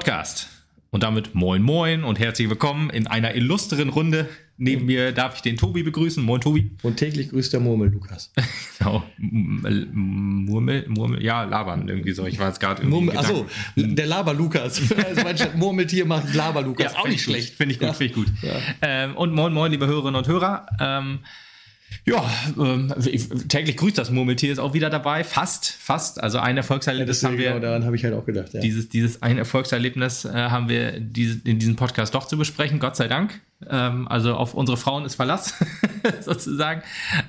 Podcast. Und damit moin moin und herzlich willkommen in einer illustren Runde. Neben mir darf ich den Tobi begrüßen. Moin Tobi. Und täglich grüßt der Murmel, Lukas. genau. Murmel, Murmel, ja, labern irgendwie so. Ich war jetzt gerade irgendwie. Achso, der Laber Lukas. Also Murmeltier macht Laber Lukas. Ja, auch nicht schlecht. Finde ich gut, ja. finde ich gut. Ja. Ähm, und moin moin, liebe Hörerinnen und Hörer. Ähm, ja, ähm, täglich grüßt das Murmeltier ist auch wieder dabei. Fast, fast. Also ein Erfolgserlebnis ja, haben wir. Genau, daran habe ich halt auch gedacht. Ja. Dieses, dieses ein Erfolgserlebnis äh, haben wir diese, in diesem Podcast doch zu besprechen, Gott sei Dank. Ähm, also auf unsere Frauen ist Verlass, sozusagen.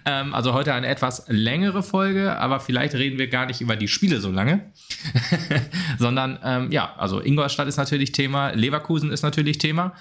Ähm, also heute eine etwas längere Folge, aber vielleicht reden wir gar nicht über die Spiele so lange, sondern ähm, ja, also Ingolstadt ist natürlich Thema, Leverkusen ist natürlich Thema,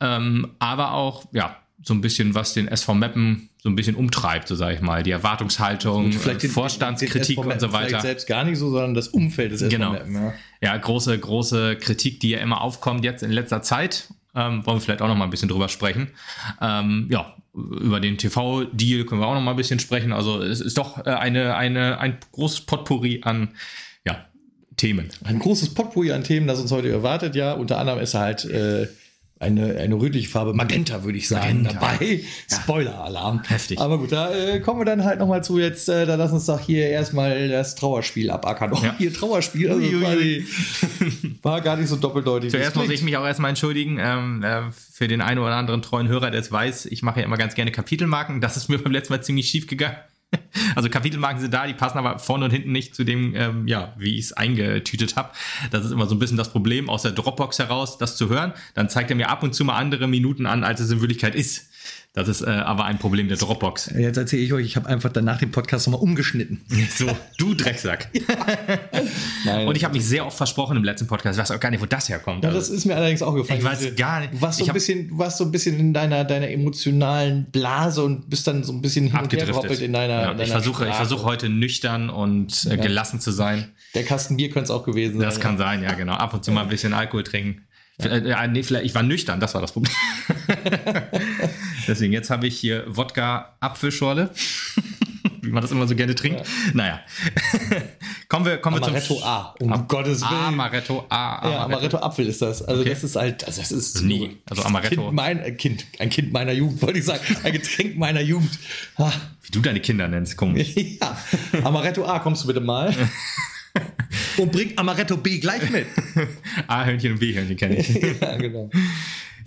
ähm, aber auch ja so ein bisschen was den SV Meppen so ein bisschen umtreibt, so sage ich mal. Die Erwartungshaltung, vielleicht den, Vorstandskritik den und so weiter. Vielleicht selbst gar nicht so, sondern das Umfeld des genau. Ja. ja, große, große Kritik, die ja immer aufkommt jetzt in letzter Zeit. Ähm, wollen wir vielleicht auch noch mal ein bisschen drüber sprechen. Ähm, ja, über den TV-Deal können wir auch noch mal ein bisschen sprechen. Also es ist doch äh, eine, eine, ein großes Potpourri an ja, Themen. Ein großes Potpourri an Themen, das uns heute erwartet, ja. Unter anderem ist halt äh, eine, eine rötliche Farbe, Magenta würde ich sagen, Magenta. dabei. Ja. Spoiler-Alarm. Heftig. Aber gut, da äh, kommen wir dann halt nochmal zu jetzt, äh, da lass uns doch hier erstmal das Trauerspiel abackern. Oh, ja. hier Trauerspiel, also quasi, war gar nicht so doppeldeutig. Zuerst muss ich mich auch erstmal entschuldigen, ähm, äh, für den einen oder anderen treuen Hörer, der es weiß, ich mache ja immer ganz gerne Kapitelmarken. Das ist mir beim letzten Mal ziemlich schief gegangen. Also Kapitelmarken sind da, die passen aber vorne und hinten nicht zu dem, ähm, ja, wie ich es eingetütet habe. Das ist immer so ein bisschen das Problem, aus der Dropbox heraus das zu hören. Dann zeigt er mir ab und zu mal andere Minuten an, als es in Wirklichkeit ist. Das ist äh, aber ein Problem der Dropbox. Jetzt erzähle ich euch, ich habe einfach danach den Podcast nochmal umgeschnitten. So, du Drecksack. Nein, und ich habe mich sehr oft versprochen im letzten Podcast. Ich weiß auch gar nicht, wo das herkommt. Ja, das ist mir allerdings auch gefallen. Ich weiß gar nicht. Du warst so, ein bisschen, du warst so ein bisschen in deiner, deiner emotionalen Blase und bist dann so ein bisschen her in deiner, ja, in deiner Ich versuche, ich versuche heute nüchtern und äh, gelassen zu sein. Der Kasten Bier könnte es auch gewesen sein. Das kann sein, ja, genau. Ab und zu mal ein bisschen Alkohol trinken. Ja. nee, vielleicht, ich war nüchtern, das war das Problem. Deswegen, jetzt habe ich hier Wodka Apfelschorle. Wie man das immer so gerne trinkt. Ja. Naja. kommen wir, kommen Amaretto wir zum A, um Am Gottes Willen. Amaretto A. Amaretto. Ja, Amaretto Apfel ist das. Also okay. das ist halt, also das ist nie. Also Amaretto. Kind mein, kind, ein Kind meiner Jugend, wollte ich sagen. Ein Getränk meiner Jugend. Ah. Wie du deine Kinder nennst, komisch. ja. Amaretto A, kommst du bitte mal? und bringt Amaretto B gleich mit. A-Hörnchen und B-Hörnchen kenne ich. ja, genau.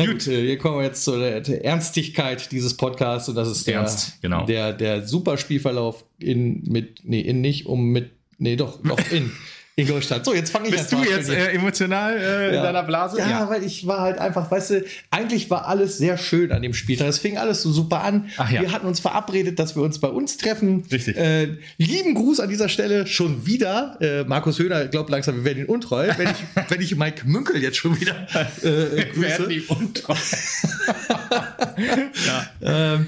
Gut, hier kommen wir jetzt zur Ernstigkeit dieses Podcasts und das ist der, Ernst, genau. der, der Superspielverlauf in, mit, nee, in nicht, um mit, nee, doch, doch in. Ingolstadt. So, jetzt fange ich Bist du jetzt äh, emotional äh, ja. in deiner Blase? Ja, ja, weil ich war halt einfach, weißt du, eigentlich war alles sehr schön an dem Spieltag. Es fing alles so super an. Ach, ja. Wir hatten uns verabredet, dass wir uns bei uns treffen. Richtig. Äh, lieben Gruß an dieser Stelle schon wieder. Äh, Markus Höhner glaubt langsam, wir werden ihn untreu. Wenn ich, wenn ich Mike Münkel jetzt schon wieder äh, grüße. Wir werden ihn untreu. ja. Ähm,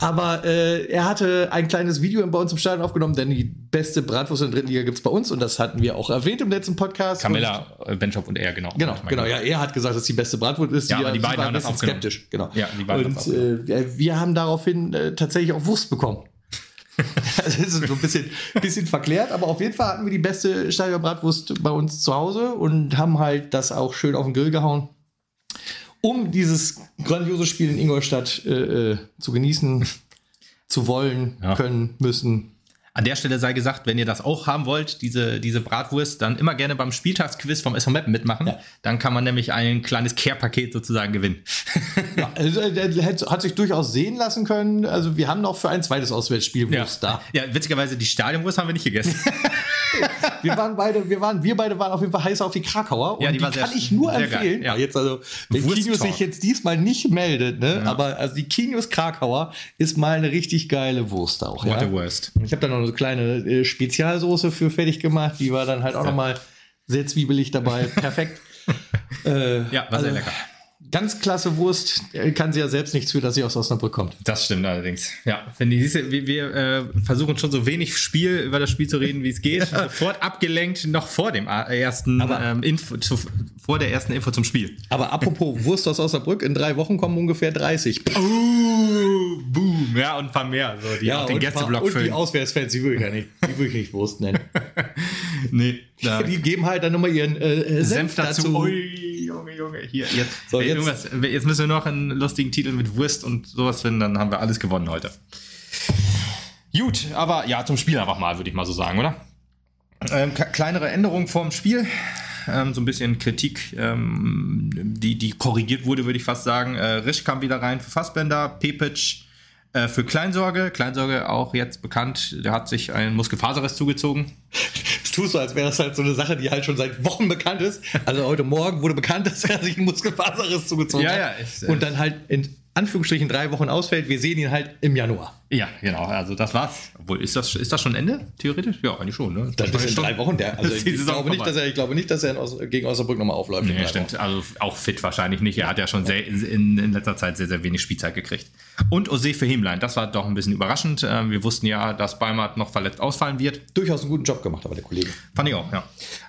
aber äh, er hatte ein kleines Video bei uns im Stadion aufgenommen, denn die beste Bratwurst in der dritten Liga gibt's bei uns und das hatten wir auch erwähnt im letzten Podcast. Camilla, äh, Benchop und er, genau. Genau, genau. Ja, er hat gesagt, dass die beste Bratwurst ist. Ja, aber die beiden haben das aufgenommen. skeptisch. Genau. Ja, die beiden und äh, wir haben daraufhin äh, tatsächlich auch Wurst bekommen. das ist so ein bisschen, bisschen verklärt, aber auf jeden Fall hatten wir die beste Stadionbratwurst bei uns zu Hause und haben halt das auch schön auf den Grill gehauen um dieses grandiose Spiel in Ingolstadt äh, äh, zu genießen, zu wollen, ja. können, müssen. An der Stelle sei gesagt, wenn ihr das auch haben wollt, diese, diese Bratwurst, dann immer gerne beim Spieltagsquiz vom SV Meppen mitmachen. Ja. Dann kann man nämlich ein kleines Care-Paket sozusagen gewinnen. ja, also, der hat sich durchaus sehen lassen können. Also wir haben noch für ein zweites Auswärtsspiel Wurst ja. da. Ja, witzigerweise die Stadionwurst haben wir nicht gegessen. wir waren beide, wir waren, wir beide waren auf jeden Fall heiß auf die Krakauer. Und ja, die, die kann sehr, ich nur empfehlen. Ja. Jetzt also, wenn Kinius sich jetzt diesmal nicht meldet, ne? Ja. Aber also die Kinius Krakauer ist mal eine richtig geile Wurst auch. What ja? a worst. Ich habe da noch eine kleine äh, Spezialsoße für fertig gemacht. Die war dann halt auch ja. nochmal sehr zwiebelig dabei. Perfekt. äh, ja, war also, sehr lecker ganz klasse Wurst, kann sie ja selbst nichts für, dass sie aus Osnabrück kommt. Das stimmt allerdings. Ja, wenn die, wir, wir äh, versuchen schon so wenig Spiel über das Spiel zu reden, wie es geht. Sofort abgelenkt, noch vor dem ersten aber, ähm, Info, zu, vor der ersten Info zum Spiel. Aber apropos Wurst aus Osnabrück, in drei Wochen kommen ungefähr 30. Oh, boom, ja, und ein paar mehr, so, die ja, auch den Gästeblock füllen. Und die Auswärtsfans, die würde ich ja nicht, die würde ich nicht Wurst nennen. nee. Da. Die geben halt dann nochmal ihren äh, Senf, Senf dazu. dazu. Junge. Hier, jetzt, so, jetzt. jetzt müssen wir noch einen lustigen Titel mit Wurst und sowas finden, dann haben wir alles gewonnen heute. Gut, aber ja, zum Spiel einfach mal, würde ich mal so sagen, oder? Ähm, kleinere Änderungen vorm Spiel. Ähm, so ein bisschen Kritik, ähm, die, die korrigiert wurde, würde ich fast sagen. Äh, Risch kam wieder rein für Fassbender, Pepic äh, für Kleinsorge. Kleinsorge auch jetzt bekannt, der hat sich einen Muskelfaserriss zugezogen. Das tust du, als wäre das halt so eine Sache, die halt schon seit Wochen bekannt ist. Also heute Morgen wurde bekannt, dass er sich einen Muskelfaserriss zugezogen ja, hat. Ja, ich, äh, Und dann halt in Anführungsstrichen drei Wochen ausfällt. Wir sehen ihn halt im Januar. Ja, genau. Also das war's. Obwohl, ist das, ist das schon Ende, theoretisch? Ja, eigentlich schon. Ne? Das, das ist in drei Wochen. Der, also ich, glaube nicht, dass er, ich glaube nicht, dass er Os gegen Osnabrück nochmal aufläuft. Nee, stimmt. Wochen. Also auch fit wahrscheinlich nicht. Er hat ja schon sehr, in, in, letzter Zeit sehr, sehr wenig Spielzeit gekriegt. Und Ose für Hemlein. Das war doch ein bisschen überraschend. Ähm, wir wussten ja, dass Beimert noch verletzt ausfallen wird. Durchaus einen guten Job gemacht, aber der Kollege. Fand ich auch, ja.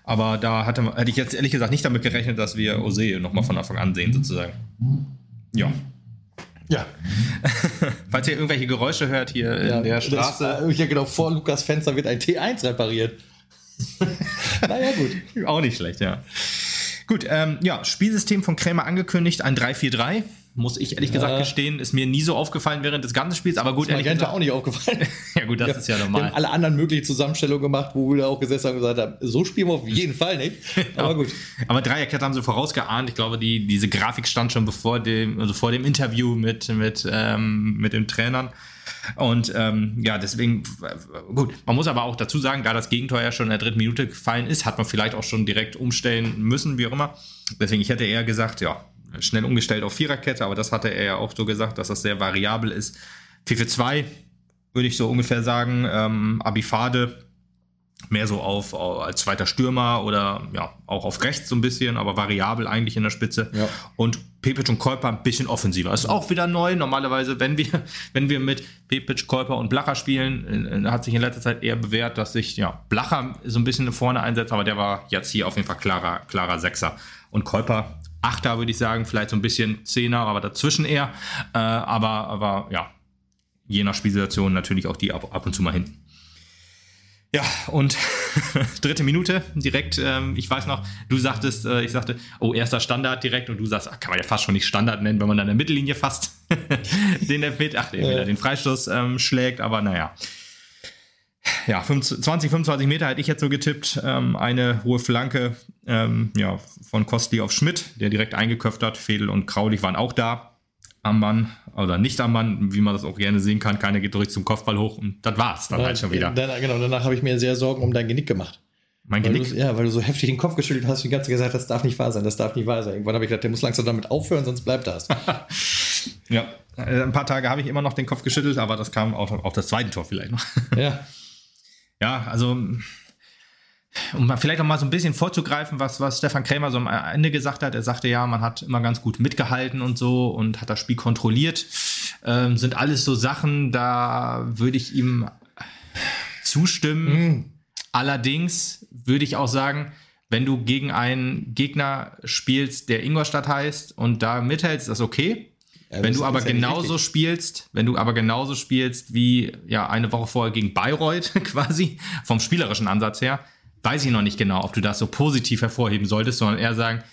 Aber da hatte, hätte ich jetzt ehrlich gesagt nicht damit gerechnet, dass wir Ose nochmal von Anfang an sehen, sozusagen. Ja. Ja. Falls ihr irgendwelche Geräusche hört hier ja, in der Straße. Das, ja, genau, vor Lukas Fenster wird ein T1 repariert. naja, gut. Auch nicht schlecht, ja. Gut, ähm, ja, Spielsystem von Krämer angekündigt, ein 3-4-3 muss ich ehrlich gesagt gestehen, ist mir nie so aufgefallen während des ganzen Spiels, aber gut, ist ehrlich gesagt, auch nicht aufgefallen. ja gut, das ja, ist ja normal. Wir haben alle anderen möglichen Zusammenstellungen gemacht, wo wir auch gesessen haben und gesagt haben, so spielen wir auf jeden Fall nicht. Aber gut. Aber Dreierkette haben sie vorausgeahnt. Ich glaube, die, diese Grafik stand schon bevor dem, also vor dem Interview mit, mit, ähm, mit den Trainern. Und ähm, ja, deswegen, gut, man muss aber auch dazu sagen, da das Gegentor ja schon in der dritten Minute gefallen ist, hat man vielleicht auch schon direkt umstellen müssen, wie auch immer. Deswegen, ich hätte eher gesagt, ja, schnell umgestellt auf Viererkette, aber das hatte er ja auch so gesagt, dass das sehr variabel ist. 4-4-2 würde ich so ungefähr sagen. Ähm, Abifade mehr so auf, auf, als zweiter Stürmer oder ja auch auf rechts so ein bisschen, aber variabel eigentlich in der Spitze. Ja. Und Pepic und Kolper ein bisschen offensiver. Das ist auch wieder neu. Normalerweise, wenn wir, wenn wir mit Pepic, Kolper und Blacher spielen, hat sich in letzter Zeit eher bewährt, dass sich ja Blacher so ein bisschen vorne einsetzt, aber der war jetzt hier auf jeden Fall klarer, klarer Sechser. Und Kolper Achter, würde ich sagen, vielleicht so ein bisschen Zehner, aber dazwischen eher. Äh, aber, aber ja, je nach Spielsituation natürlich auch die ab, ab und zu mal hinten. Ja, und dritte Minute direkt, ähm, ich weiß noch, du sagtest, äh, ich sagte, oh, erster Standard direkt und du sagst, ach, kann man ja fast schon nicht Standard nennen, wenn man an der Mittellinie fast den Elfmeter, ach, den, ja. den Freistoß ähm, schlägt, aber naja ja, 20, 25 Meter hätte ich jetzt so getippt. Ähm, eine hohe Flanke ähm, ja, von Kostli auf Schmidt, der direkt eingeköpft hat. Fedel und Kraulich waren auch da am Mann oder nicht am Mann, wie man das auch gerne sehen kann. Keiner geht durch zum Kopfball hoch und das war's dann ja, halt schon wieder. Dann, genau, danach habe ich mir sehr Sorgen um dein Genick gemacht. Mein weil Genick? Du, ja, weil du so heftig den Kopf geschüttelt hast, die ganze gesagt, das darf nicht wahr sein, das darf nicht wahr sein. Irgendwann habe ich gedacht, der muss langsam damit aufhören, sonst bleibt das. ja, äh, ein paar Tage habe ich immer noch den Kopf geschüttelt, aber das kam auch auf das zweite Tor vielleicht noch. ja. Ja, also um mal vielleicht auch mal so ein bisschen vorzugreifen, was, was Stefan Krämer so am Ende gesagt hat. Er sagte ja, man hat immer ganz gut mitgehalten und so und hat das Spiel kontrolliert. Ähm, sind alles so Sachen, da würde ich ihm zustimmen. Mhm. Allerdings würde ich auch sagen, wenn du gegen einen Gegner spielst, der Ingolstadt heißt und da mithältst, ist das okay. Ja, wenn du aber genauso ja spielst, wenn du aber genauso spielst wie ja eine Woche vorher gegen Bayreuth quasi vom spielerischen Ansatz her, weiß ich noch nicht genau, ob du das so positiv hervorheben solltest, sondern eher sagen,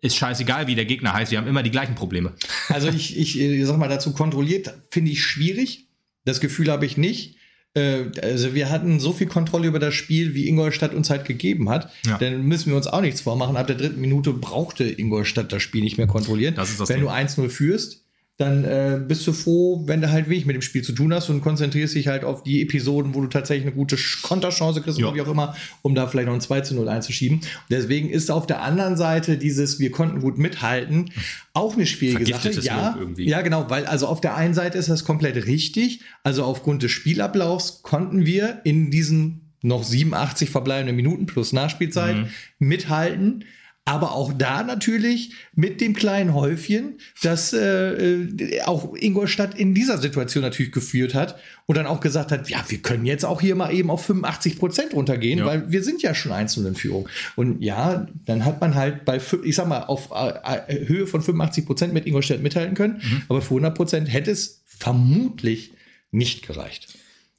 ist scheißegal, wie der Gegner heißt, wir haben immer die gleichen Probleme. Also ich, ich, ich sag mal dazu kontrolliert, finde ich schwierig. Das Gefühl habe ich nicht. Äh, also wir hatten so viel Kontrolle über das Spiel, wie Ingolstadt uns halt gegeben hat. Ja. Dann müssen wir uns auch nichts vormachen. Ab der dritten Minute brauchte Ingolstadt das Spiel nicht mehr kontrollieren. Das ist das Wenn Ding. du 1-0 führst, dann äh, bist du froh, wenn du halt wenig mit dem Spiel zu tun hast und konzentrierst dich halt auf die Episoden, wo du tatsächlich eine gute Konterchance kriegst oder wie auch immer, um da vielleicht noch ein 2 zu 0 einzuschieben. Und deswegen ist auf der anderen Seite dieses, wir konnten gut mithalten, auch eine schwierige Sache. Ja, ja, genau, weil also auf der einen Seite ist das komplett richtig. Also aufgrund des Spielablaufs konnten wir in diesen noch 87 verbleibenden Minuten plus Nachspielzeit mhm. mithalten aber auch da natürlich mit dem kleinen Häufchen, das äh, äh, auch Ingolstadt in dieser Situation natürlich geführt hat und dann auch gesagt hat, ja, wir können jetzt auch hier mal eben auf 85 Prozent runtergehen, ja. weil wir sind ja schon einzeln in Führung. Und ja, dann hat man halt bei, ich sag mal, auf äh, äh Höhe von 85 Prozent mit Ingolstadt mithalten können, mhm. aber für 100 Prozent hätte es vermutlich nicht gereicht.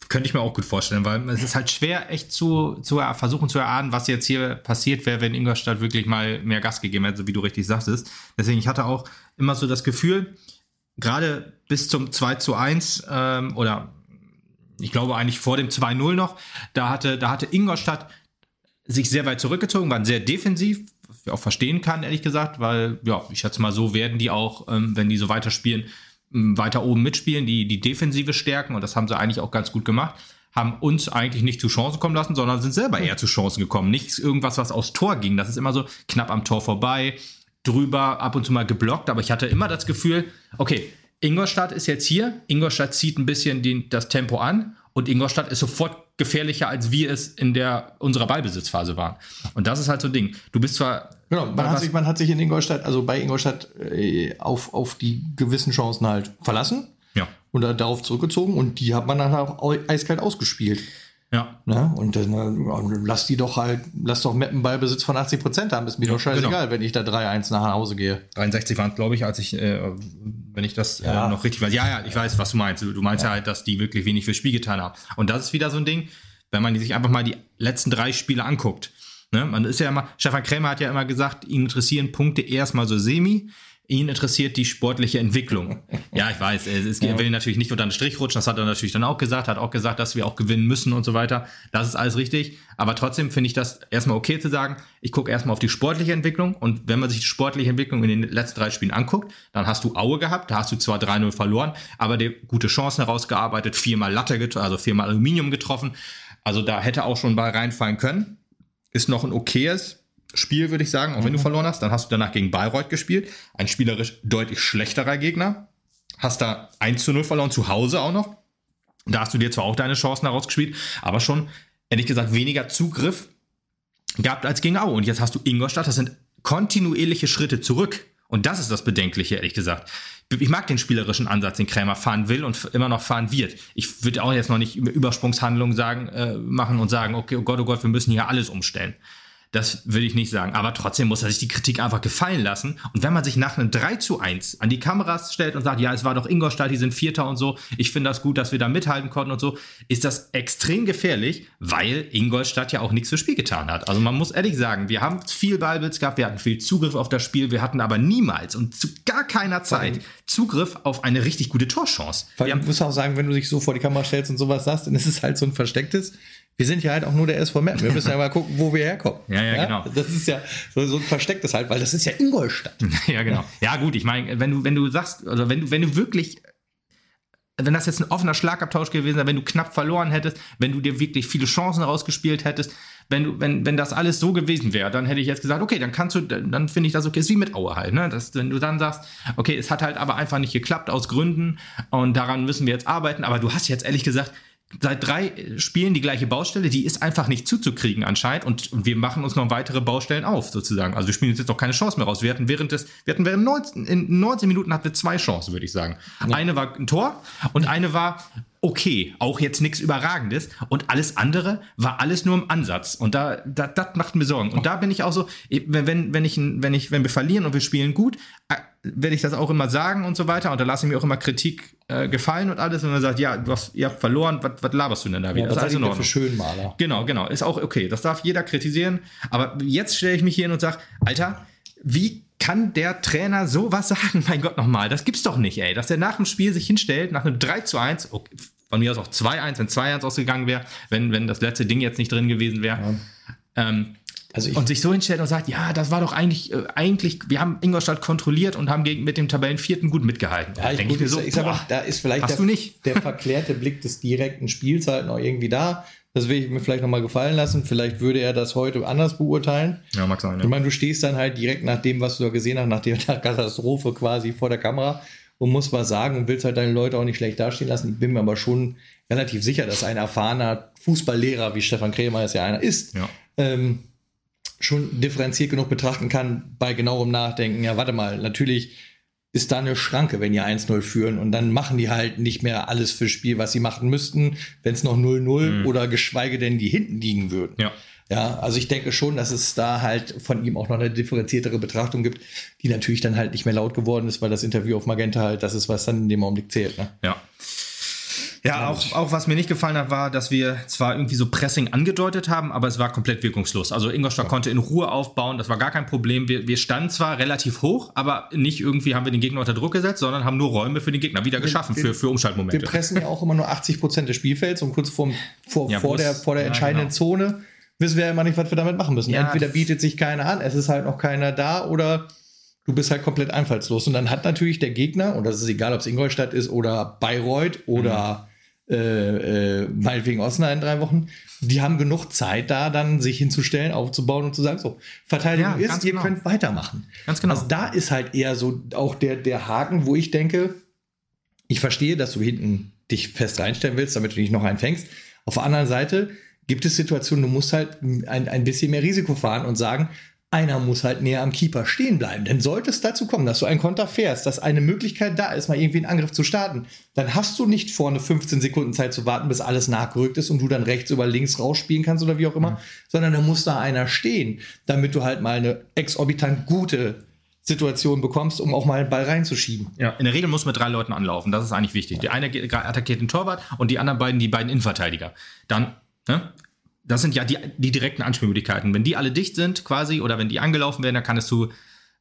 Könnte ich mir auch gut vorstellen, weil es ist halt schwer, echt zu, zu versuchen zu erahnen, was jetzt hier passiert wäre, wenn Ingolstadt wirklich mal mehr Gas gegeben hätte, so wie du richtig sagtest. Deswegen, ich hatte auch immer so das Gefühl, gerade bis zum 2 zu 1 ähm, oder ich glaube eigentlich vor dem 2-0 noch, da hatte, da hatte Ingolstadt sich sehr weit zurückgezogen, waren sehr defensiv, was ich auch verstehen kann, ehrlich gesagt, weil, ja, ich schätze mal, so werden die auch, ähm, wenn die so weiterspielen, weiter oben mitspielen, die, die Defensive stärken und das haben sie eigentlich auch ganz gut gemacht. Haben uns eigentlich nicht zu Chancen kommen lassen, sondern sind selber eher zu Chancen gekommen. Nichts irgendwas, was aus Tor ging. Das ist immer so knapp am Tor vorbei, drüber, ab und zu mal geblockt, aber ich hatte immer das Gefühl, okay, Ingolstadt ist jetzt hier, Ingolstadt zieht ein bisschen den, das Tempo an und Ingolstadt ist sofort gefährlicher, als wir es in der unserer Ballbesitzphase waren. Und das ist halt so ein Ding. Du bist zwar. Genau, man, hat sich, man hat sich in Ingolstadt, also bei Ingolstadt, äh, auf, auf die gewissen Chancen halt verlassen. Ja. Und darauf zurückgezogen und die hat man dann auch eiskalt ausgespielt. Ja. Ne? Und dann äh, lass die doch halt, lass doch Meppen Ballbesitz von 80 Prozent haben. Ist mir Ja, doch scheißegal, genau. wenn ich da 3-1 nach Hause gehe. 63 waren es, glaube ich, als ich, äh, wenn ich das Ja. äh, noch richtig weiß. Ja, ja, ich weiß, was du meinst. Du, du meinst ja. halt, dass die wirklich wenig fürs Spiel getan haben. Und das ist wieder so ein Ding, wenn man sich einfach mal die letzten drei Spiele anguckt. Ne? Man ist ja immer, Stefan Krämer hat ja immer gesagt, ihn interessieren Punkte erstmal so semi. Ihn interessiert die sportliche Entwicklung. Ja, ich weiß, es, es will natürlich nicht unter den Strich rutschen, das hat er natürlich dann auch gesagt, hat auch gesagt, dass wir auch gewinnen müssen und so weiter. Das ist alles richtig. Aber trotzdem finde ich das erstmal okay zu sagen, ich gucke erstmal auf die sportliche Entwicklung und wenn man sich die sportliche Entwicklung in den letzten drei Spielen anguckt, dann hast du Aue gehabt, da hast du zwar 3-0 verloren, aber dir gute Chancen herausgearbeitet, viermal Latte getroffen, also viermal Aluminium getroffen. Also da hätte auch schon Ball reinfallen können. Ist noch ein okayes Spiel, würde ich sagen, auch wenn du verloren hast. Dann hast du danach gegen Bayreuth gespielt. Ein spielerisch deutlich schlechterer Gegner. Hast da 1 zu 0 verloren, zu Hause auch noch. Da hast du dir zwar auch deine Chancen herausgespielt, aber schon, ehrlich gesagt, weniger Zugriff gehabt als gegen Aue. Und jetzt hast du Ingolstadt, das sind kontinuierliche Schritte zurück. Und das ist das Bedenkliche, ehrlich gesagt. Ich mag den spielerischen Ansatz, den Krämer fahren will und immer noch fahren wird. Ich würde auch jetzt noch nicht über Übersprungshandlungen sagen, äh, machen und sagen, okay, oh Gott, oh Gott, wir müssen hier alles umstellen. Das will ich nicht sagen. Aber trotzdem muss er sich die Kritik einfach gefallen lassen. Und wenn man sich nach einem 3 zu 1 an die Kameras stellt und sagt, ja, es war doch Ingolstadt, die sind Vierter und so, ich finde das gut, dass wir da mithalten konnten und so, ist das extrem gefährlich, weil Ingolstadt ja auch nichts fürs Spiel getan hat. Also man muss ehrlich sagen, wir haben viel Ballbesitz gehabt, wir hatten viel Zugriff auf das Spiel, wir hatten aber niemals und zu gar keiner Zeit Zugriff auf eine richtig gute Torchance. Weil Wir ich haben, muss auch sagen, wenn du dich so vor die Kamera stellst und sowas sagst, dann ist es halt so ein verstecktes. Wir sind ja halt auch nur der SV Meppen. Wir müssen ja mal gucken, wo wir herkommen. Ja, ja, genau. Das ist ja so, so ein verstecktes halt, weil das ist ja Ingolstadt. ja, genau. Ja, gut, ich meine, wenn du, wenn du sagst, oder wenn du, wenn du wirklich, wenn das jetzt ein offener Schlagabtausch gewesen wäre, wenn du knapp verloren hättest, wenn du dir wirklich viele Chancen rausgespielt hättest, wenn du, wenn, wenn das alles so gewesen wäre, dann hätte ich jetzt gesagt, okay, dann kannst du, dann finde ich das okay, ist wie mit Aue halt, ne? Das, wenn du dann sagst, okay, es hat halt aber einfach nicht geklappt aus Gründen und daran müssen wir jetzt arbeiten, aber du hast jetzt ehrlich gesagt, seit drei Spielen die gleiche Baustelle, die ist einfach nicht zuzukriegen anscheinend und, und wir machen uns noch weitere Baustellen auf sozusagen. Also wir spielen uns jetzt auch keine Chance mehr raus. Wir hatten während des, wir hatten während 19, in 19 Minuten hatten wir zwei Chancen, würde ich sagen. Eine war ein Tor und eine war okay, auch jetzt nichts Überragendes und alles andere war alles nur im Ansatz und da, da das macht mir Sorgen und da bin ich auch so, wenn wenn ich wenn ich wenn wir verlieren und wir spielen gut, werde ich das auch immer sagen und so weiter und da lasse ich mir auch immer Kritik äh, gefallen und alles und dann sagt, ja, du hast, ihr habt verloren, was, was laberst du denn da wieder? das ist alles in für Ordnung. Schönmaler. Genau, genau. Ist auch okay. Das darf jeder kritisieren. Aber jetzt stelle ich mich hier hin und sage, Alter, wie kann der Trainer sowas sagen? Mein Gott, nochmal. Das gibt's doch nicht, ey. Dass der nach dem Spiel sich hinstellt, nach einem 3 zu 1, okay, von mir aus auch 2-1, wenn 2-1 ausgegangen wäre, wenn, wenn das letzte Ding jetzt nicht drin gewesen wäre. Ähm, Also und sich so hinstellt und sagt, ja, das war doch eigentlich, äh, eigentlich, wir haben Ingolstadt kontrolliert und haben gegen, mit dem Tabellenvierten gut mitgehalten. Ja, ich, gut, ich, ich sag mal, da ist vielleicht der, der verklärte Blick des direkten Spiels halt noch irgendwie da. Das will ich mir vielleicht nochmal gefallen lassen. Vielleicht würde er das heute anders beurteilen. ja, mag sein, Ich meine, du stehst dann halt direkt nach dem, was du da gesehen hast, nach der Katastrophe quasi vor der Kamera und musst was sagen und willst halt deine Leute auch nicht schlecht dastehen lassen. Ich bin mir aber schon relativ sicher, dass ein erfahrener Fußballlehrer, wie Stefan Krämer es ja einer ist, Ja. ähm, schon differenziert genug betrachten kann bei genauem Nachdenken. Ja, warte mal, natürlich ist da eine Schranke, wenn ihr 1-0 führen und dann machen die halt nicht mehr alles fürs Spiel, was sie machen müssten, wenn es noch 0-0 oder geschweige denn die hinten liegen würden. Ja. Ja, also ich denke schon, dass es da halt von ihm auch noch eine differenziertere Betrachtung gibt, die natürlich dann halt nicht mehr laut geworden ist, weil das Interview auf Magenta halt das ist, was dann in dem Augenblick zählt. Ne? Ja. Ja, auch, auch was mir nicht gefallen hat, war, dass wir zwar irgendwie so Pressing angedeutet haben, aber es war komplett wirkungslos. Also Ingolstadt ja. konnte in Ruhe aufbauen, das war gar kein Problem. Wir, wir standen zwar relativ hoch, aber nicht irgendwie haben wir den Gegner unter Druck gesetzt, sondern haben nur Räume für den Gegner wieder geschaffen, wir, für, für Umschaltmomente. Wir pressen ja auch immer nur 80 Prozent des Spielfelds und kurz vor, vor, ja, vor, der, vor der entscheidenden genau. Zone wissen wir ja immer nicht, was wir damit machen müssen. Entweder bietet sich keiner an, es ist halt noch keiner da oder du bist halt komplett einfallslos. Und dann hat natürlich der Gegner, und das ist egal, ob es Ingolstadt ist oder Bayreuth oder mhm. äh, äh, meinetwegen Osnabrück in drei Wochen, die haben genug Zeit da dann sich hinzustellen, aufzubauen und zu sagen, so, Verteidigung ja, ist, ihr genau. könnt weitermachen. Ganz genau. Also da ist halt eher so auch der, der Haken, wo ich denke, ich verstehe, dass du hinten dich fest reinstellen willst, damit du nicht noch einen fängst. Auf der anderen Seite gibt es Situationen, du musst halt ein, ein bisschen mehr Risiko fahren und sagen, einer muss halt näher am Keeper stehen bleiben. Denn sollte es dazu kommen, dass du einen Konter fährst, dass eine Möglichkeit da ist, mal irgendwie einen Angriff zu starten, dann hast du nicht vorne 15 Sekunden Zeit zu warten, bis alles nachgerückt ist und du dann rechts über links rausspielen kannst oder wie auch immer, mhm. sondern da muss da einer stehen, damit du halt mal eine exorbitant gute Situation bekommst, um auch mal einen Ball reinzuschieben. Ja, in der Regel muss mit drei Leuten anlaufen. Das ist eigentlich wichtig. Ja. Der eine attackiert den Torwart und die anderen beiden die beiden Innenverteidiger. Dann ne, das sind ja die, die direkten Anspielmöglichkeiten. Wenn die alle dicht sind, quasi, oder wenn die angelaufen werden, dann kann es zu,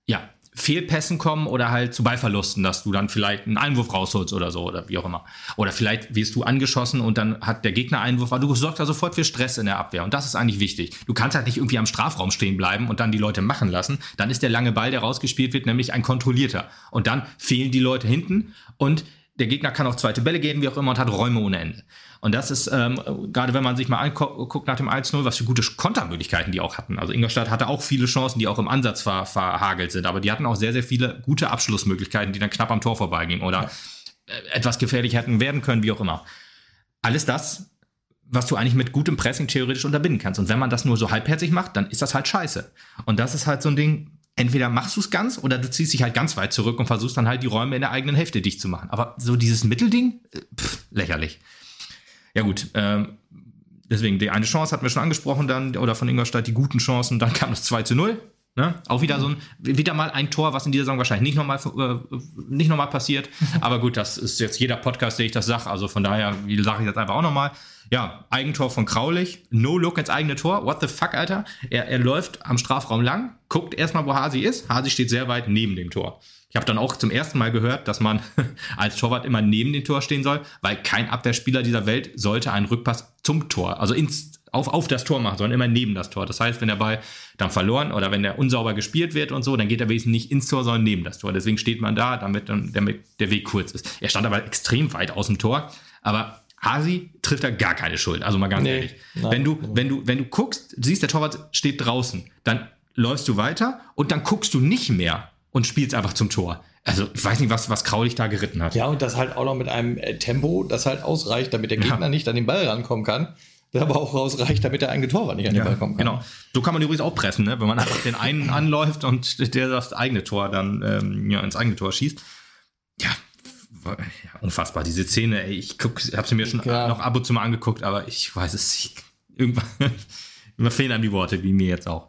ja, Fehlpässen kommen oder halt zu Ballverlusten, dass du dann vielleicht einen Einwurf rausholst oder so oder wie auch immer. Oder vielleicht wirst du angeschossen und dann hat der Gegner Einwurf, aber du sorgst da sofort für Stress in der Abwehr und das ist eigentlich wichtig. Du kannst halt nicht irgendwie am Strafraum stehen bleiben und dann die Leute machen lassen. Dann ist der lange Ball, der rausgespielt wird, nämlich ein kontrollierter. Und dann fehlen die Leute hinten und der Gegner kann auch zweite Bälle geben, wie auch immer, und hat Räume ohne Ende. Und das ist, ähm, gerade wenn man sich mal anguckt nach dem 1-0, was für gute Kontermöglichkeiten die auch hatten. Also Ingolstadt hatte auch viele Chancen, die auch im Ansatz ver verhagelt sind, aber die hatten auch sehr, sehr viele gute Abschlussmöglichkeiten, die dann knapp am Tor vorbeigingen oder ja. Äh, etwas gefährlich hätten werden können, wie auch immer. Alles das, was du eigentlich mit gutem Pressing theoretisch unterbinden kannst. Und wenn man das nur so halbherzig macht, dann ist das halt scheiße. Und das ist halt so ein Ding, entweder machst du es ganz oder du ziehst dich halt ganz weit zurück und versuchst dann halt die Räume in der eigenen Hälfte dicht zu machen. Aber so dieses Mittelding, äh, pff, lächerlich. Ja gut, ähm, deswegen, die eine Chance hatten wir schon angesprochen dann, oder von Ingolstadt, die guten Chancen, dann kam das 2 zu 0. Ne? Auch wieder so ein, wieder mal ein Tor, was in dieser Saison wahrscheinlich nicht nochmal äh, nicht noch passiert. Aber gut, das ist jetzt jeder Podcast, der ich das sage. Also von daher sage ich das einfach auch nochmal. Ja, Eigentor von Kraulich, No Look ins eigene Tor. What the fuck, Alter? Er, er läuft am Strafraum lang, guckt erstmal, wo Hasi ist. Hasi steht sehr weit neben dem Tor. Ich habe dann auch zum ersten Mal gehört, dass man als Torwart immer neben dem Tor stehen soll, weil kein Abwehrspieler dieser Welt sollte einen Rückpass zum Tor, also ins, auf, auf das Tor machen, sondern immer neben das Tor. Das heißt, wenn der Ball dann verloren oder wenn der unsauber gespielt wird und so, dann geht er wesentlich nicht ins Tor, sondern neben das Tor. Deswegen steht man da, damit, damit der Weg kurz ist. Er stand aber extrem weit aus dem Tor, aber Hasi trifft da gar keine Schuld. Also mal ganz nee, ehrlich. Nein, wenn du, wenn du, wenn du guckst, siehst, der Torwart steht draußen, dann läufst du weiter und dann guckst du nicht mehr und spielst einfach zum Tor. Also ich weiß nicht, was, was Kraulich da geritten hat. Ja, und das halt auch noch mit einem äh, Tempo, das halt ausreicht, damit der Gegner ja. nicht an den Ball rankommen kann. Aber auch ausreicht, damit der eigene Torwart nicht an den ja, Ball kommen kann. Genau. So kann man übrigens auch pressen, ne? wenn man einfach den einen anläuft und der das eigene Tor dann ähm, ja, ins eigene Tor schießt. Ja, ja, unfassbar. Diese Szene, ey, ich habe sie mir schon ja. noch ab und zu mal angeguckt, aber ich weiß es nicht. Irgendwann mir fehlen einem die Worte, wie mir jetzt auch.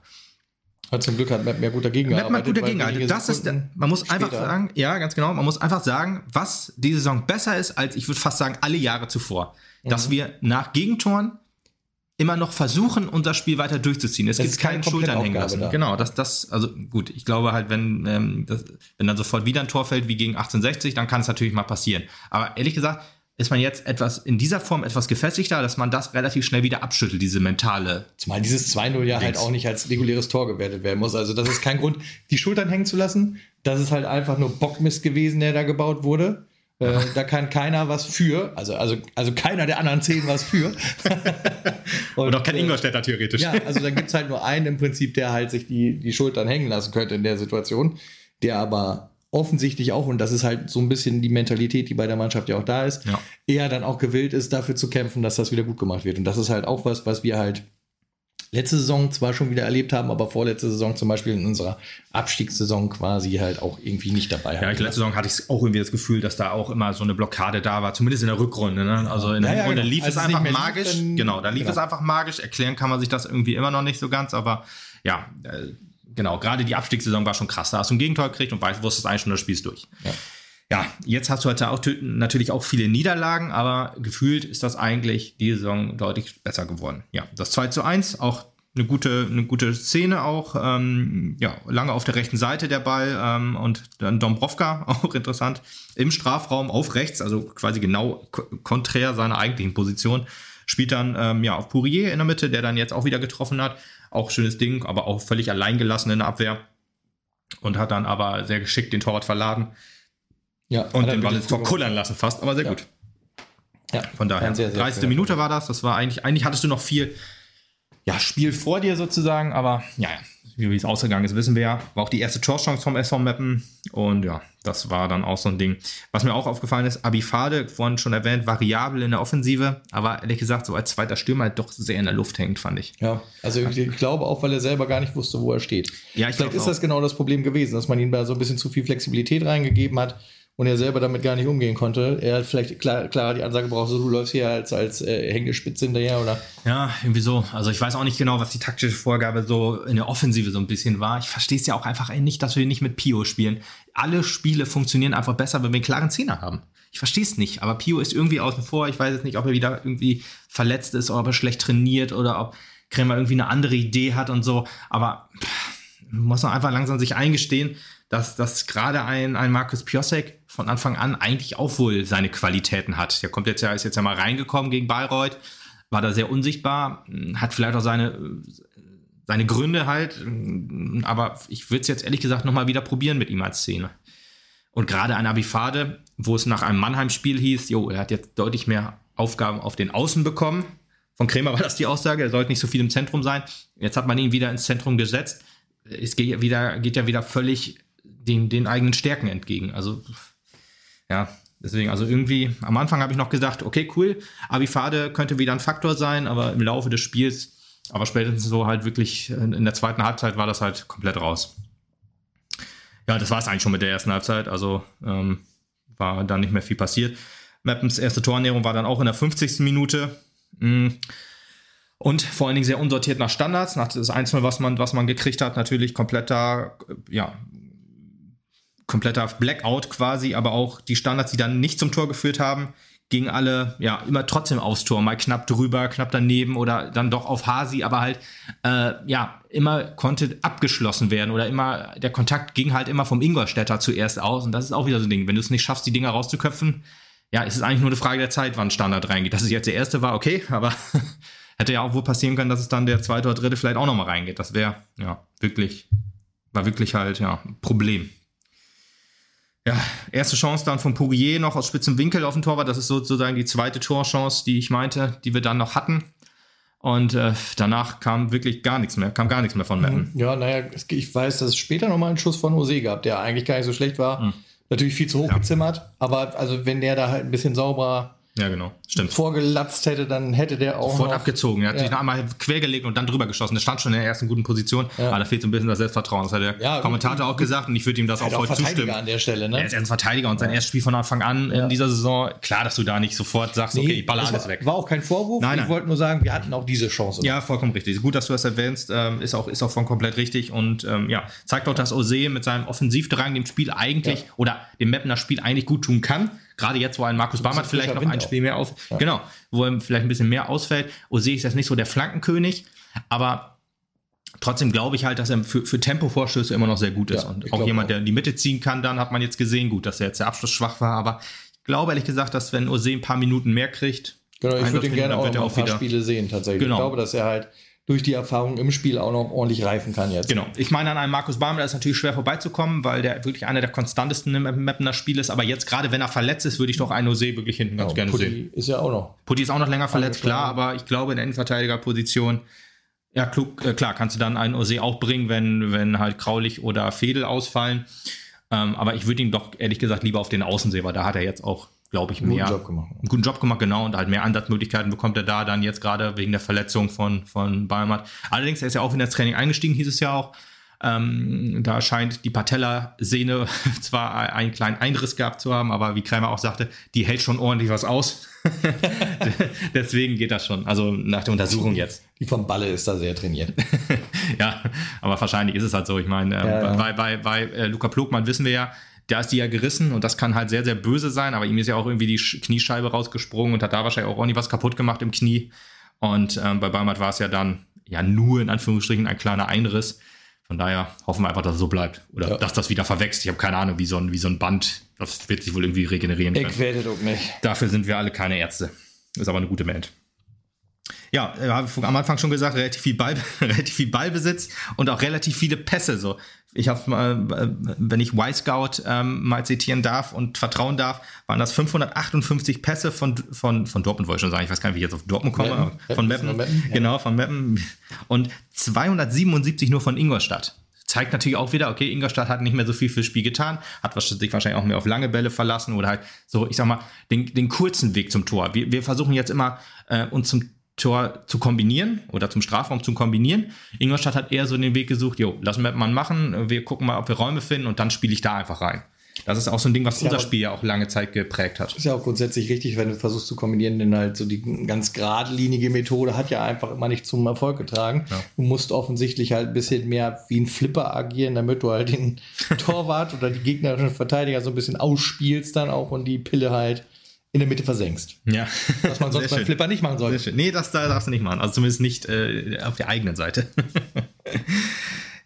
Aber zum Glück hat Matt mehr gut dagegen Matt gearbeitet. gut dagegen gearbeitet. Das ist, man muss einfach sagen, ja, ganz genau, man muss einfach sagen, was diese Saison besser ist, als ich würde fast sagen, alle Jahre zuvor. Mhm. Dass wir nach Gegentoren immer noch versuchen, unser Spiel weiter durchzuziehen. Es das gibt keinen Schultern hängen lassen. Da. Genau, das, das, also gut, ich glaube halt, wenn, ähm, das, wenn dann sofort wieder ein Tor fällt wie gegen 1860, dann kann es natürlich mal passieren. Aber ehrlich gesagt, ist man jetzt etwas in dieser Form etwas gefestigter, dass man das relativ schnell wieder abschüttelt, diese mentale. Zumal dieses 2-0 ja halt auch nicht als reguläres Tor gewertet werden muss. Also das ist kein Grund, die Schultern hängen zu lassen. Das ist halt einfach nur Bockmist gewesen, der da gebaut wurde. Äh, da kann keiner was für, also, also, also keiner der anderen zehn was für. und, und, auch kein äh, Ingolstädter theoretisch. Ja, also dann gibt es halt nur einen im Prinzip, der halt sich die, die Schultern hängen lassen könnte in der Situation, der aber offensichtlich auch, und das ist halt so ein bisschen die Mentalität, die bei der Mannschaft ja auch da ist, ja. eher dann auch gewillt ist, dafür zu kämpfen, dass das wieder gut gemacht wird. Und das ist halt auch was, was wir halt letzte Saison zwar schon wieder erlebt haben, aber vorletzte Saison zum Beispiel in unserer Abstiegssaison quasi halt auch irgendwie nicht dabei haben. Ja, letzte Saison hatte ich auch irgendwie das Gefühl, dass da auch immer so eine Blockade da war, zumindest in der Rückrunde. Ne? Also in der ja, Rückrunde ja, genau. lief also es einfach magisch. Lief, genau, da lief genau. es einfach magisch. Erklären kann man sich das irgendwie immer noch nicht so ganz, aber ja, äh, genau, gerade die Abstiegssaison war schon krass. Da hast du ein Gegentor gekriegt und wusstest eigentlich schon, das Spiel ist durch. Ja. Ja, jetzt hast du halt auch natürlich auch viele Niederlagen, aber gefühlt ist das eigentlich die Saison deutlich besser geworden. Ja, das 2 zu 1, auch eine gute, eine gute Szene auch. Ähm, ja, lange auf der rechten Seite der Ball ähm, und dann Dombrovka, auch interessant, im Strafraum auf rechts, also quasi genau konträr seiner eigentlichen Position. Spielt dann ähm, ja auf Pourier in der Mitte, der dann jetzt auch wieder getroffen hat. Auch schönes Ding, aber auch völlig allein gelassen in der Abwehr. Und hat dann aber sehr geschickt den Torwart verladen. Ja, und den Ball ins Tor kullern lassen fast, aber sehr ja. gut. Ja, von daher. Sehr, sehr 30. Minute war das. Das war eigentlich, eigentlich hattest du noch viel ja, Spiel vor dir sozusagen, aber ja, wie es ausgegangen ist, wissen wir ja. War auch die erste Torchance vom SV Mappen und ja, das war dann auch so ein Ding. Was mir auch aufgefallen ist, Abifade, vorhin schon erwähnt, variabel in der Offensive, aber ehrlich gesagt, so als zweiter Stürmer halt doch sehr in der Luft hängt, fand ich. Ja, also ich, ich glaube auch, weil er selber gar nicht wusste, wo er steht. Ja, ich Vielleicht ist auch. das genau das Problem gewesen, dass man ihm da so ein bisschen zu viel Flexibilität reingegeben hat und er selber damit gar nicht umgehen konnte. Er hat vielleicht klar, klar die Ansage braucht, so du läufst hier als, als äh, Hängespitze hinterher, oder? Ja, irgendwie so. Also ich weiß auch nicht genau, was die taktische Vorgabe so in der Offensive so ein bisschen war. Ich verstehe es ja auch einfach nicht, dass wir nicht mit Pio spielen. Alle Spiele funktionieren einfach besser, wenn wir einen klaren Zehner haben. Ich verstehe es nicht, aber Pio ist irgendwie außen vor. Ich weiß jetzt nicht, ob er wieder irgendwie verletzt ist, ob er schlecht trainiert oder ob Krämer irgendwie eine andere Idee hat und so. Aber pff, muss man einfach langsam sich eingestehen, dass, dass gerade ein, ein Markus Piosek von Anfang an eigentlich auch wohl seine Qualitäten hat. Der kommt jetzt ja, ist jetzt ja mal reingekommen gegen Bayreuth, war da sehr unsichtbar, hat vielleicht auch seine, seine Gründe halt, aber ich würde es jetzt ehrlich gesagt nochmal wieder probieren mit ihm als Szene. Und gerade ein Abifade, wo es nach einem Mannheim-Spiel hieß, jo, er hat jetzt deutlich mehr Aufgaben auf den Außen bekommen. Von Kremer war das die Aussage, er sollte nicht so viel im Zentrum sein. Jetzt hat man ihn wieder ins Zentrum gesetzt. Es geht, wieder, geht ja wieder völlig den, den eigenen Stärken entgegen. Also, ja, deswegen, also irgendwie, am Anfang habe ich noch gesagt, okay, cool, Abifade könnte wieder ein Faktor sein, aber im Laufe des Spiels, aber spätestens so halt wirklich in der zweiten Halbzeit war das halt komplett raus. Ja, das war es eigentlich schon mit der ersten Halbzeit, also ähm, war dann nicht mehr viel passiert. Mappens erste Torernährung war dann auch in der 50. Minute. Mm. Und vor allen Dingen sehr unsortiert nach Standards, nach das Einzelne, was man, was man gekriegt hat, natürlich kompletter, ja, kompletter Blackout quasi, aber auch die Standards, die dann nicht zum Tor geführt haben, gingen alle ja immer trotzdem aufs Tor, mal knapp drüber, knapp daneben oder dann doch auf Hasi, aber halt äh, ja immer konnte abgeschlossen werden oder immer der Kontakt ging halt immer vom Ingolstädter zuerst aus und das ist auch wieder so ein Ding, wenn du es nicht schaffst, die Dinger rauszuköpfen, ja, ist es eigentlich nur eine Frage der Zeit, wann Standard reingeht. Dass es jetzt der erste war, okay, aber hätte ja auch wohl passieren können, dass es dann der zweite oder dritte vielleicht auch nochmal reingeht. Das wäre ja wirklich war wirklich halt ja ein Problem. Ja, erste Chance dann von Pourier noch aus spitzem Winkel auf den Torwart. Das ist sozusagen die zweite Torchance, die ich meinte, die wir dann noch hatten. Und äh, danach kam wirklich gar nichts mehr, kam gar nichts mehr von Metten. Mhm. Ja, naja, ich weiß, dass es später nochmal einen Schuss von Jose gab, der eigentlich gar nicht so schlecht war. Mhm. Natürlich viel zu hoch ja. gezimmert, aber also wenn der da halt ein bisschen sauberer ja, genau. Stimmt. vorgelatzt hätte, dann hätte der auch. Sofort abgezogen. Er hat ja. sich noch einmal quergelegt und dann drüber geschossen. Der stand schon in der ersten guten Position. Ja. Aber da fehlt so ein bisschen das Selbstvertrauen. Das hat der ja, Kommentator gut, auch gesagt und ich würde ihm das auch voll zustimmen. an der Stelle, ne? Er ist ein Verteidiger und sein erstes Spiel von Anfang an in dieser Saison. Klar, dass du da nicht sofort sagst, nee, okay, ich baller alles war, weg. War auch kein Vorwurf. Nein, nein. Ich wollte nur sagen, wir hatten auch diese Chance. Ja, vollkommen richtig. Gut, dass du das erwähnst. Ähm, ist, auch, ist auch von komplett richtig und ähm, ja, zeigt auch, dass Ose mit seinem Offensivdrang dem Spiel eigentlich oder dem Mapner Spiel eigentlich gut tun kann Gerade jetzt, wo ein Markus Barmert vielleicht noch ein Spiel mehr auf, ja. genau, wo er vielleicht ein bisschen mehr ausfällt. Ose ist jetzt nicht so der Flankenkönig, aber trotzdem glaube ich halt, dass er für, für Tempovorstöße immer noch sehr gut ist. Ja, und auch jemand, auch. der in die Mitte ziehen kann, dann hat man jetzt gesehen, gut, dass er jetzt der Abschluss schwach war, aber ich glaube ehrlich gesagt, dass wenn Ose ein paar Minuten mehr kriegt, Genau, ich würde ihn gerne auch noch ein paar Spiele sehen, tatsächlich. Genau. Ich glaube, dass er halt durch die Erfahrung im Spiel auch noch ordentlich reifen kann jetzt. Genau. Ich meine, an einem Markus da ist natürlich schwer vorbeizukommen, weil der wirklich einer der konstantesten im Mapner Spiel ist. Aber jetzt, gerade wenn er verletzt ist, würde ich doch einen Ose wirklich hinten ganz gerne Putti sehen. ist ja auch noch. Putti ist auch noch länger verletzt, klar, aber ich glaube, in der Innenverteidigerposition, ja, klug, äh, klar, kannst du dann einen Ose auch bringen, wenn, wenn halt Kraulich oder Fedel ausfallen. Ähm, aber ich würde ihn doch ehrlich gesagt lieber auf den Außen sehen, weil da hat er jetzt auch glaube ich, mehr. Einen guten Job gemacht. Einen guten Job gemacht, genau. Und halt mehr Ansatzmöglichkeiten bekommt er da dann jetzt gerade wegen der Verletzung von, von Balmert. Allerdings, er ist ja auch in das Training eingestiegen, hieß es ja auch. Ähm, da scheint die Patella-Sehne zwar einen kleinen Einriss gehabt zu haben, aber wie Kreimer auch sagte, die hält schon ordentlich was aus. Deswegen geht das schon. Also nach der Untersuchung jetzt. Die vom Balle ist da sehr trainiert. ja, aber wahrscheinlich ist es halt so. Ich meine, äh, ja, ja. bei, bei, bei äh, Luca Plogmann wissen wir ja, da ist die ja gerissen und das kann halt sehr, sehr böse sein, aber ihm ist ja auch irgendwie die Kniescheibe rausgesprungen und hat da wahrscheinlich auch ordentlich was kaputt gemacht im Knie. Und ähm, bei Balmert war es ja dann ja nur in Anführungsstrichen ein kleiner Einriss. Von daher hoffen wir einfach, dass es so bleibt. Oder ja. dass das wieder verwächst. Ich habe keine Ahnung, wie so, ein, wie so ein Band. Das wird sich wohl irgendwie regenerieren können. Ich werde doch nicht. Dafür sind wir alle keine Ärzte. Ist aber eine gute Band. Ja, habe ich am Anfang schon gesagt, relativ viel, Ball, relativ viel Ballbesitz und auch relativ viele Pässe. So, ich habe mal, wenn ich Y-Scout ähm, mal zitieren darf und vertrauen darf, waren das 558 Pässe von, von, von Dortmund, wollte ich schon sagen. Ich weiß gar nicht, wie ich jetzt auf Dortmund komme. Meppen. Von Meppen. Meppen ja. Genau, von Meppen. Und 277 nur von Ingolstadt. Zeigt natürlich auch wieder, okay, Ingolstadt hat nicht mehr so viel fürs Spiel getan, hat sich wahrscheinlich auch mehr auf lange Bälle verlassen oder halt so, ich sag mal, den, den kurzen Weg zum Tor. Wir, wir versuchen jetzt immer, äh, uns zum Tor zu kombinieren oder zum Strafraum zu kombinieren. Ingolstadt hat eher so den Weg gesucht, jo, lassen wir mal machen, wir gucken mal, ob wir Räume finden und dann spiele ich da einfach rein. Das ist auch so ein Ding, was unser Spiel ja auch lange Zeit geprägt hat. Ist ja auch grundsätzlich richtig, wenn du versuchst zu kombinieren, denn halt so die ganz geradlinige Methode hat ja einfach immer nicht zum Erfolg getragen. Ja. Du musst offensichtlich halt ein bisschen mehr wie ein Flipper agieren, damit du halt den Torwart oder die gegnerischen Verteidiger so ein bisschen ausspielst dann auch und die Pille halt in der Mitte versenkst. Ja. Was man sonst beim Flipper nicht machen sollte. Nee, das da darfst du nicht machen. Also zumindest nicht äh, auf der eigenen Seite.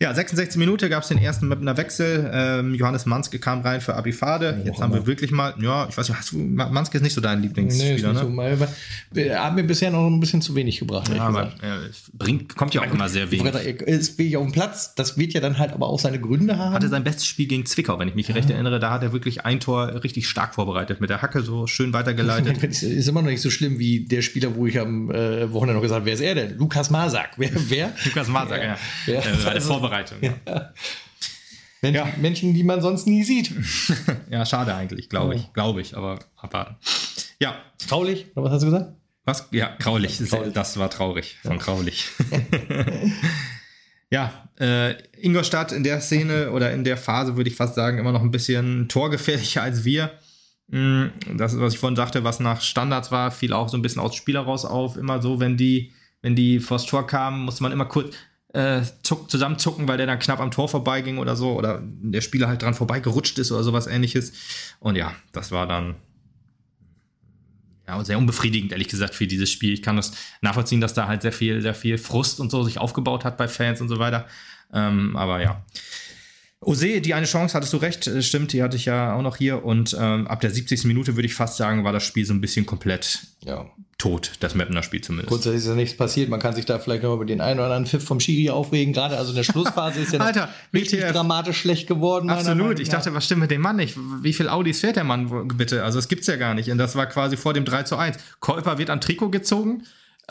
Ja, 66 Minuten gab es den ersten mit einer Wechsel. Ähm, Johannes Manske kam rein für Abifade. Jetzt oh, haben wir wirklich mal, ja, ich weiß nicht, hast du, Manske ist nicht so dein Lieblingsspieler, nee, ne? So, mal, hat mir bisher noch ein bisschen zu wenig gebracht. Ja, aber er bringt, kommt ja auch immer sehr wenig. Er ist wenig auf dem Platz. Das wird ja dann halt aber auch seine Gründe haben. Hatte sein bestes Spiel gegen Zwickau, wenn ich mich ja. recht erinnere. Da hat er wirklich ein Tor richtig stark vorbereitet. Mit der Hacke so schön weitergeleitet. ist immer noch nicht so schlimm wie der Spieler, wo ich am äh, Wochenende noch gesagt habe, wer ist er denn? Lukas Masak. Wer? wer? Lukas Masak, ja. ja. ja. Äh, der Vorbereitung. Ja. Menschen, ja. Menschen, die man sonst nie sieht. ja, schade eigentlich, glaube ich. Glaube ich, aber abwarten. Ja. Traulich, oder was hast du gesagt? Was? Ja, graulich. graulich. Das war traurig von ja. graulich. ja, äh, Ingolstadt in der Szene oder in der Phase würde ich fast sagen, immer noch ein bisschen torgefährlicher als wir. Mm, das ist, was ich vorhin sagte, was nach Standards war, fiel auch so ein bisschen aus Spieler raus auf. Immer so, wenn die, wenn die vors Tor kamen, musste man immer kurz, äh, zuck, zusammenzucken, weil der dann knapp am Tor vorbeiging oder so oder der Spieler halt dran vorbeigerutscht ist oder sowas ähnliches. Und ja, das war dann ja, sehr unbefriedigend, ehrlich gesagt, für dieses Spiel. Ich kann das nachvollziehen, dass da halt sehr viel, sehr viel Frust und so sich aufgebaut hat bei Fans und so weiter. Ähm, aber ja. Ose, die eine Chance, hattest du recht, äh, stimmt, die hatte ich ja auch noch hier. Und ähm, ab der 70. Minute würde ich fast sagen, war das Spiel so ein bisschen komplett ja. tot, das Mapner Spiel zumindest. Grundsätzlich ist ja nichts passiert. Man kann sich da vielleicht noch über den einen oder anderen Pfiff vom Schiri aufregen. Gerade also in der Schlussphase ist ja Alter, richtig WTF. dramatisch schlecht geworden. Absolut. Ich dachte, was stimmt mit dem Mann nicht? Wie viel Audis fährt der Mann bitte? Also, das gibt's ja gar nicht. Und das war quasi vor dem 3 zu 1. Kolper wird am Trikot gezogen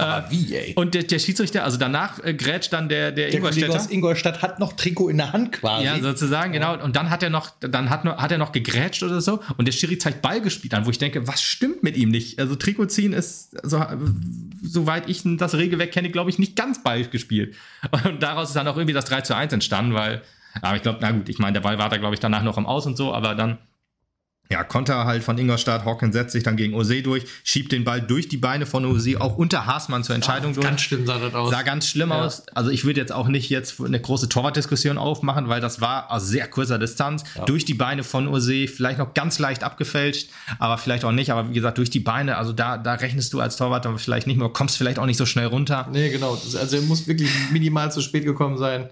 aber äh, wie, ey? Und der, der Schiedsrichter, also danach äh, grätscht dann der, der, der Ingolstädter. aus Ingolstadt hat noch Trikot in der Hand quasi. Ja, sozusagen, genau. Und dann hat er noch, dann hat, hat er noch gegrätscht oder so. Und der Schiri zeigt Ball gespielt an, wo ich denke, was stimmt mit ihm nicht? Also Trikot ziehen ist, also, soweit ich das Regelwerk kenne, glaube ich, nicht ganz Ball gespielt. Und daraus ist dann auch irgendwie das 3 zu 1 entstanden, weil, aber ich glaube, na gut, ich meine, der Ball war da, glaube ich, danach noch im Aus und so, aber dann ja, Konter halt von Ingolstadt, Hawkins setzt sich dann gegen Ose durch, schiebt den Ball durch die Beine von Ose auch unter Haasmann zur Entscheidung durch. Ganz schlimm sah das aus. Sah ganz schlimm ja. aus. Also ich würde jetzt auch nicht jetzt eine große Torwartdiskussion aufmachen, weil das war aus sehr kurzer Distanz ja. durch die Beine von Ose, vielleicht noch ganz leicht abgefälscht, aber vielleicht auch nicht. Aber wie gesagt, durch die Beine, also da, da rechnest du als Torwart dann vielleicht nicht mehr, kommst vielleicht auch nicht so schnell runter. Nee, genau. Also er muss wirklich minimal zu spät gekommen sein.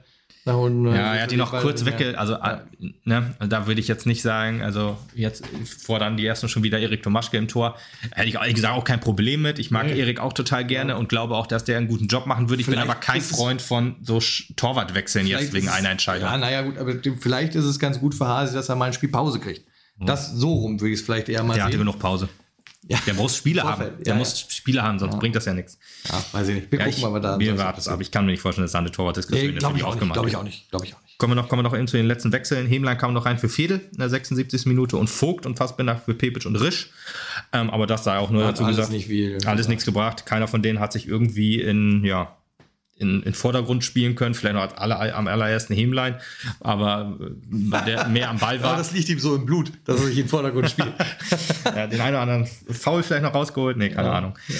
Nach unten, ja, er hat ihn noch kurz wegge... Also, ja. Ne, da würde ich jetzt nicht sagen, also jetzt fordern die ersten schon wieder Erik Tomaschke im Tor. Hätte ich ehrlich gesagt auch kein Problem mit. Ich mag nee. Erik auch total gerne ja. und glaube auch, dass der einen guten Job machen würde. Ich vielleicht bin aber kein Freund von so Torwartwechseln jetzt wegen einer Entscheidung. Ja, naja, gut, aber vielleicht ist es ganz gut für Hasi, dass er mal ein Spiel Pause kriegt. Das so rum würde ich es vielleicht eher mal Der sehen. hatte genug Pause. Ja. Der muss Spiele haben. Der ja, muss Spiele haben, sonst bringt das ja nichts. Ja, weiß ich nicht. Wir gucken mal, was da Wir warten es ab. Ich kann mir nicht vorstellen, dass da eine Torwartdiskussion nee, glaube ich, auch nicht. Glaube ich auch nicht. Glaube ich auch nicht. Kommen wir noch, kommen wir noch eben zu den letzten Wechseln. Hemlein kam noch rein für Fedel in der 76. Minute und Vogt und Fassbinder für Pepic und Risch. Ähm, aber das sei auch nur dazu alles gesagt. Nicht viel, alles nichts gebracht. Keiner von denen hat sich irgendwie in, ja, in, in Vordergrund spielen können, vielleicht noch alle, am allerersten Hemlein, aber äh, der mehr am Ball war. Aber das liegt ihm so im Blut, dass er sich in Vordergrund spielt. ja, den einen oder anderen Foul vielleicht noch rausgeholt, nee, keine ja. Ahnung. Ja,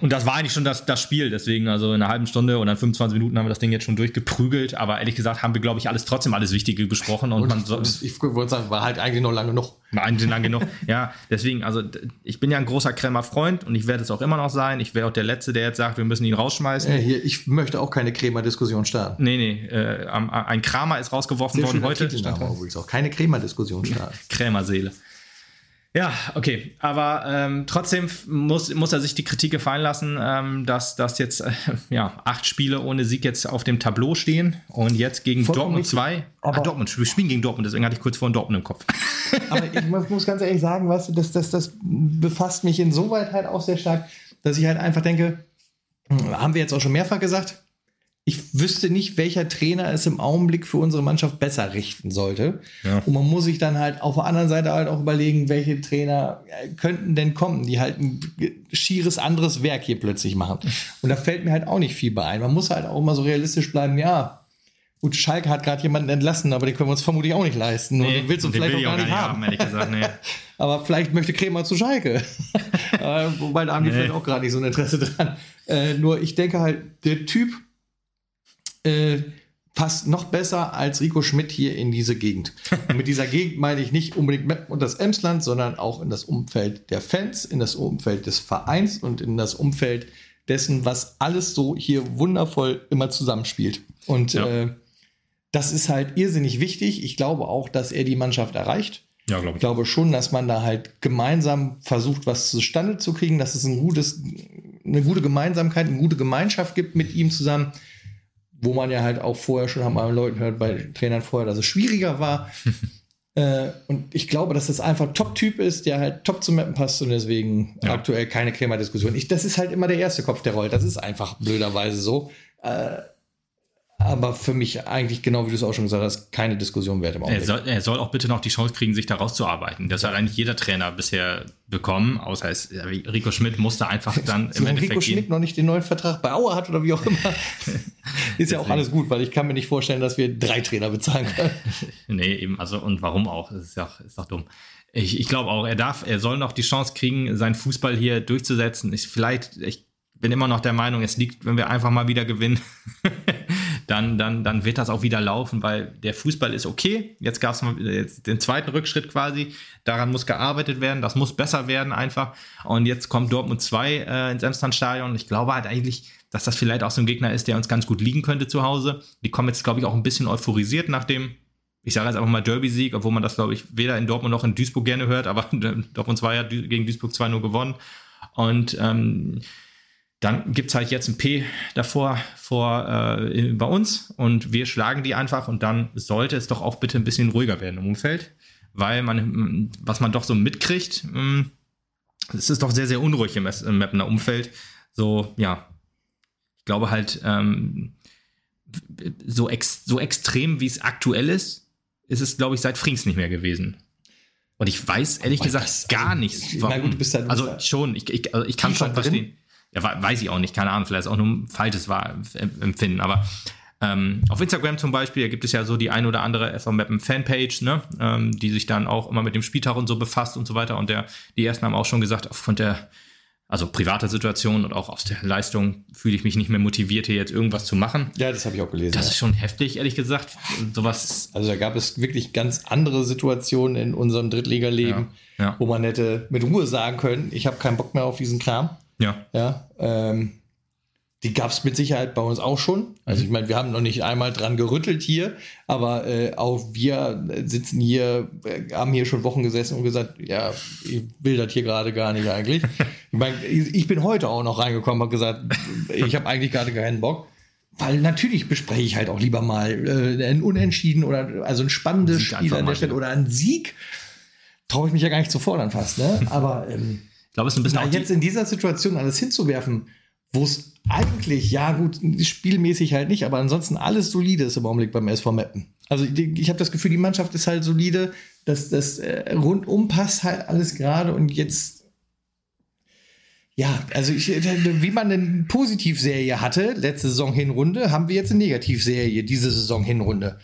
und das war eigentlich schon das, das Spiel. Deswegen, also in einer halben Stunde oder in 25 Minuten haben wir das Ding jetzt schon durchgeprügelt. Aber ehrlich gesagt haben wir, glaube ich, alles trotzdem alles Wichtige besprochen. Und, und man so, ich wollte sagen, war halt eigentlich noch lange genug. War eigentlich lange genug. ja, deswegen, also ich bin ja ein großer Krämer Freund und ich werde es auch immer noch sein. Ich wäre auch der Letzte, der jetzt sagt, wir müssen ihn rausschmeißen. Äh, hier, ich möchte auch keine Krämer-Diskussion starten. Nee, nee. Äh, ein Kramer ist rausgeworfen Sehr worden heute. Übrigens auch keine Krämer-Diskussion starten. Krämerseele. Ja, okay. Aber ähm, trotzdem muss, muss er sich die Kritik gefallen lassen, ähm, dass, dass jetzt äh, ja, acht Spiele ohne Sieg jetzt auf dem Tableau stehen und jetzt gegen Vollkommen Dortmund 2. Ah, Dortmund, wir spielen gegen Dortmund, deswegen hatte ich kurz vor Dortmund im Kopf. Aber ich muss, muss ganz ehrlich sagen, weißt du, das, das, das befasst mich insoweit halt auch sehr stark, dass ich halt einfach denke, hm, haben wir jetzt auch schon mehrfach gesagt, ich wüsste nicht, welcher Trainer es im Augenblick für unsere Mannschaft besser richten sollte. Ja. Und man muss sich dann halt auf der anderen Seite halt auch überlegen, welche Trainer könnten denn kommen, die halt ein schieres anderes Werk hier plötzlich machen. Und da fällt mir halt auch nicht viel bei ein. Man muss halt auch immer so realistisch bleiben, ja. Gut, Schalke hat gerade jemanden entlassen, aber den können wir uns vermutlich auch nicht leisten. Nee, und den willst du vielleicht auch gar nicht haben. haben gesagt, nee. aber vielleicht möchte Kremer zu Schalke. Äh, wobei da haben die nee. vielleicht auch gerade nicht so ein Interesse dran. Äh, nur ich denke halt, der Typ, äh, passt noch besser als Rico Schmidt hier in diese Gegend. Und mit dieser Gegend meine ich nicht unbedingt Meppen und das Emsland, sondern auch in das Umfeld der Fans, in das Umfeld des Vereins und in das Umfeld dessen, was alles so hier wundervoll immer zusammenspielt. Und ja. äh, das ist halt irrsinnig wichtig. Ich glaube auch, dass er die Mannschaft erreicht. Ja, glaube ich. Ich glaube schon, dass man da halt gemeinsam versucht, was zustande zu kriegen, dass es ein gutes, eine gute Gemeinsamkeit, eine gute Gemeinschaft gibt mit ihm zusammen wo man ja halt auch vorher schon haben alle Leuten hört, bei Trainern vorher, dass es schwieriger war. äh, und ich glaube, dass das einfach Top-Typ ist, der halt top zum Mappen passt und deswegen ja. aktuell keine Krämer-Diskussion. Das ist halt immer der erste Kopf, der rollt. Das ist einfach blöderweise so. Äh, aber für mich eigentlich, genau wie du es auch schon gesagt hast, keine Diskussion wert im Augenblick. Er soll, er soll auch bitte noch die Chance kriegen, sich da rauszuarbeiten. Das hat eigentlich jeder Trainer bisher bekommen, außer es, Rico Schmidt musste einfach dann im Endeffekt Rico Schmidt noch nicht den neuen Vertrag bei Auer hat oder wie auch immer, ist ja auch alles gut, weil ich kann mir nicht vorstellen, dass wir drei Trainer bezahlen können. nee, eben, also und warum auch? Das ist ja ist doch dumm. Ich, ich glaube auch, er darf, er soll noch die Chance kriegen, seinen Fußball hier durchzusetzen. Ich, vielleicht, ich bin immer noch der Meinung, es liegt, wenn wir einfach mal wieder gewinnen dann, dann, dann wird das auch wieder laufen, weil der Fußball ist okay. Jetzt gab es den zweiten Rückschritt quasi. Daran muss gearbeitet werden. Das muss besser werden einfach. Und jetzt kommt Dortmund 2 äh, ins Emsland-Stadion. Ich glaube halt eigentlich, dass das vielleicht auch so ein Gegner ist, der uns ganz gut liegen könnte zu Hause. Die kommen jetzt, glaube ich, auch ein bisschen euphorisiert nach dem, ich sage jetzt einfach mal Derby-Sieg, obwohl man das, glaube ich, weder in Dortmund noch in Duisburg gerne hört, aber Dortmund 2 hat gegen Duisburg 2 nur gewonnen. Und ähm, dann gibt es halt jetzt ein P davor vor, äh, bei uns und wir schlagen die einfach und dann sollte es doch auch bitte ein bisschen ruhiger werden im Umfeld, weil man, was man doch so mitkriegt, hm, es ist doch sehr, sehr unruhig im, im Mapner Umfeld. So, ja, ich glaube halt, ähm, so, ex, so extrem wie es aktuell ist, ist es, glaube ich, seit Frings nicht mehr gewesen. Und ich weiß ehrlich oh, gesagt das, gar also, nichts. Warum. Na gut, du bist halt, also schon, ich, ich, also ich kann schon verstehen. Ja, weiß ich auch nicht, keine Ahnung, vielleicht ist auch nur ein falsches Empfinden, aber ähm, auf Instagram zum Beispiel gibt es ja so die ein oder andere SV Mappen Fanpage, ne, ähm, die sich dann auch immer mit dem Spieltag und so befasst und so weiter. Und der, die ersten haben auch schon gesagt, aufgrund der, also privater Situation und auch aus der Leistung fühle ich mich nicht mehr motiviert, hier jetzt irgendwas zu machen. Ja, das habe ich auch gelesen. Das ja. ist schon heftig, ehrlich gesagt. Sowas. Also da gab es wirklich ganz andere Situationen in unserem Drittliga-Leben, ja, ja. wo man hätte mit Ruhe sagen können, ich habe keinen Bock mehr auf diesen Kram. Ja. Ja. Ähm, die gab es mit Sicherheit bei uns auch schon. Also ich meine, wir haben noch nicht einmal dran gerüttelt hier, aber äh, auch wir sitzen hier, äh, haben hier schon Wochen gesessen und gesagt, ja, ich will das hier gerade gar nicht eigentlich. ich meine, ich bin heute auch noch reingekommen und gesagt, ich habe eigentlich gerade keinen Bock. Weil natürlich bespreche ich halt auch lieber mal äh, ein Unentschieden oder also ein spannendes Spiel an der Stelle oder ein Sieg. Traue ich mich ja gar nicht zu fordern fast, ne? Aber ähm, glaube, es ist ein bisschen. Na, jetzt in dieser Situation alles hinzuwerfen, wo es eigentlich, ja gut, spielmäßig halt nicht, aber ansonsten alles solide ist im Augenblick beim SV Meppen. Also ich, ich habe das Gefühl, die Mannschaft ist halt solide, dass das äh, rundum passt halt alles gerade und jetzt ja, also ich, wie man eine Positivserie hatte, letzte Saison Hinrunde, haben wir jetzt eine Negativserie, diese Saison Hinrunde.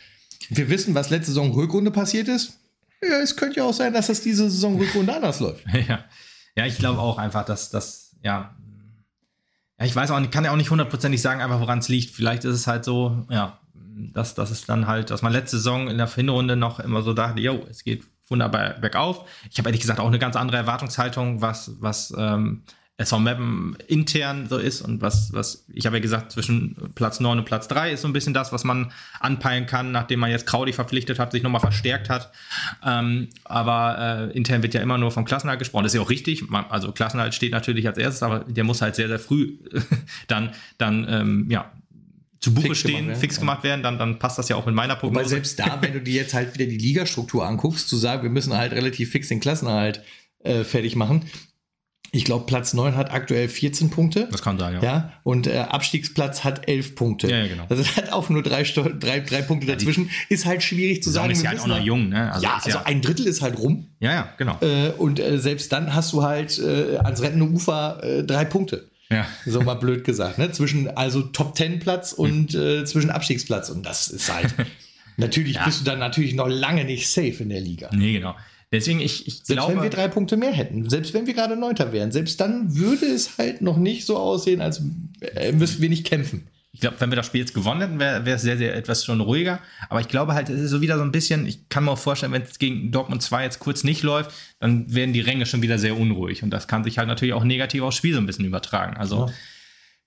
Wir wissen, was letzte Saison Rückrunde passiert ist. Ja, es könnte ja auch sein, dass das diese Saison Rückrunde anders läuft. Ja. Ja, ich glaube auch einfach, dass das, ja, Ja, ich weiß auch nicht, kann ja auch nicht hundertprozentig sagen, einfach woran es liegt. Vielleicht ist es halt so, ja, dass, dass es dann halt, dass man letzte Saison in der Hinrunde noch immer so dachte, yo, es geht wunderbar bergauf. Ich habe ehrlich gesagt auch eine ganz andere Erwartungshaltung, was, was ähm, SV Mappen intern so ist und was, was, ich habe ja gesagt, zwischen Platz 9 und Platz 3 ist so ein bisschen das, was man anpeilen kann, nachdem man jetzt Kraudi verpflichtet hat, sich nochmal verstärkt hat. Ähm, aber äh, intern wird ja immer nur vom Klassenhalt gesprochen. Das ist ja auch richtig. Man, also Klassenhalt steht natürlich als erstes, aber der muss halt sehr, sehr früh dann, dann ähm, ja, zu Buche fix stehen, fix gemacht werden, dann, dann passt das ja auch mit meiner Prognose. Weil selbst da, wenn du dir jetzt halt wieder die Ligastruktur anguckst, zu sagen, wir müssen halt relativ fix den Klassenerhalt äh, fertig machen, ich glaube, Platz 9 hat aktuell 14 Punkte. Das kann sein, ja. ja und äh, Abstiegsplatz hat 11 Punkte. Ja, ja genau. Also hat auch nur drei, drei, drei Punkte ja, dazwischen. Ist halt schwierig zu sagen. Ist ja halt auch noch jung, ne? Also ja, also ja ein Drittel ist halt rum. Ja, ja, genau. Äh, und äh, selbst dann hast du halt äh, ans rettende Ufer äh, drei Punkte. Ja. So mal blöd gesagt, ne? Zwischen also Top 10 Platz und äh, zwischen Abstiegsplatz. Und das ist halt. natürlich bist du dann natürlich noch lange nicht safe in der Liga. Nee, genau. Deswegen, ich, ich selbst glaube. Selbst wenn wir drei Punkte mehr hätten, selbst wenn wir gerade Neunter wären, selbst dann würde es halt noch nicht so aussehen, als äh, müssten wir nicht kämpfen. Ich glaube, wenn wir das Spiel jetzt gewonnen hätten, wäre es sehr, sehr etwas schon ruhiger. Aber ich glaube halt, es ist so wieder so ein bisschen, ich kann mir auch vorstellen, wenn es gegen Dortmund 2 jetzt kurz nicht läuft, dann werden die Ränge schon wieder sehr unruhig. Und das kann sich halt natürlich auch negativ aufs Spiel so ein bisschen übertragen. Also ja.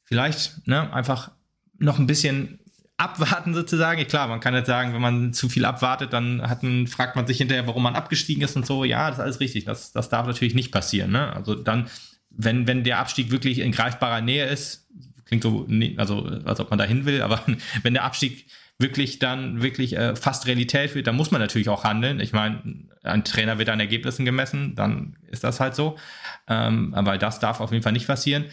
vielleicht ne, einfach noch ein bisschen abwarten sozusagen. Klar, man kann jetzt sagen, wenn man zu viel abwartet, dann man, fragt man sich hinterher, warum man abgestiegen ist und so. Ja, das ist alles richtig. Das, das darf natürlich nicht passieren. Ne? Also dann, wenn, wenn der Abstieg wirklich in greifbarer Nähe ist, klingt so, also als ob man dahin will, aber wenn der Abstieg wirklich dann wirklich äh, fast Realität wird, dann muss man natürlich auch handeln. Ich meine, ein Trainer wird an Ergebnissen gemessen, dann ist das halt so. Ähm, aber das darf auf jeden Fall nicht passieren.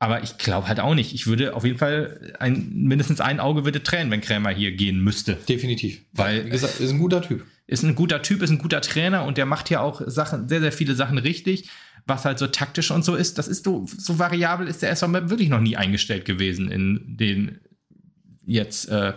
Aber ich glaube halt auch nicht. Ich würde auf jeden Fall ein, mindestens ein Auge würde tränen, wenn Krämer hier gehen müsste. Definitiv. Weil, wie gesagt, ist ein guter Typ. Ist ein guter Typ, ist ein guter Trainer und der macht ja auch Sachen, sehr, sehr viele Sachen richtig, was halt so taktisch und so ist. Das ist so, so variabel ist der SV wirklich noch nie eingestellt gewesen in den jetzt äh,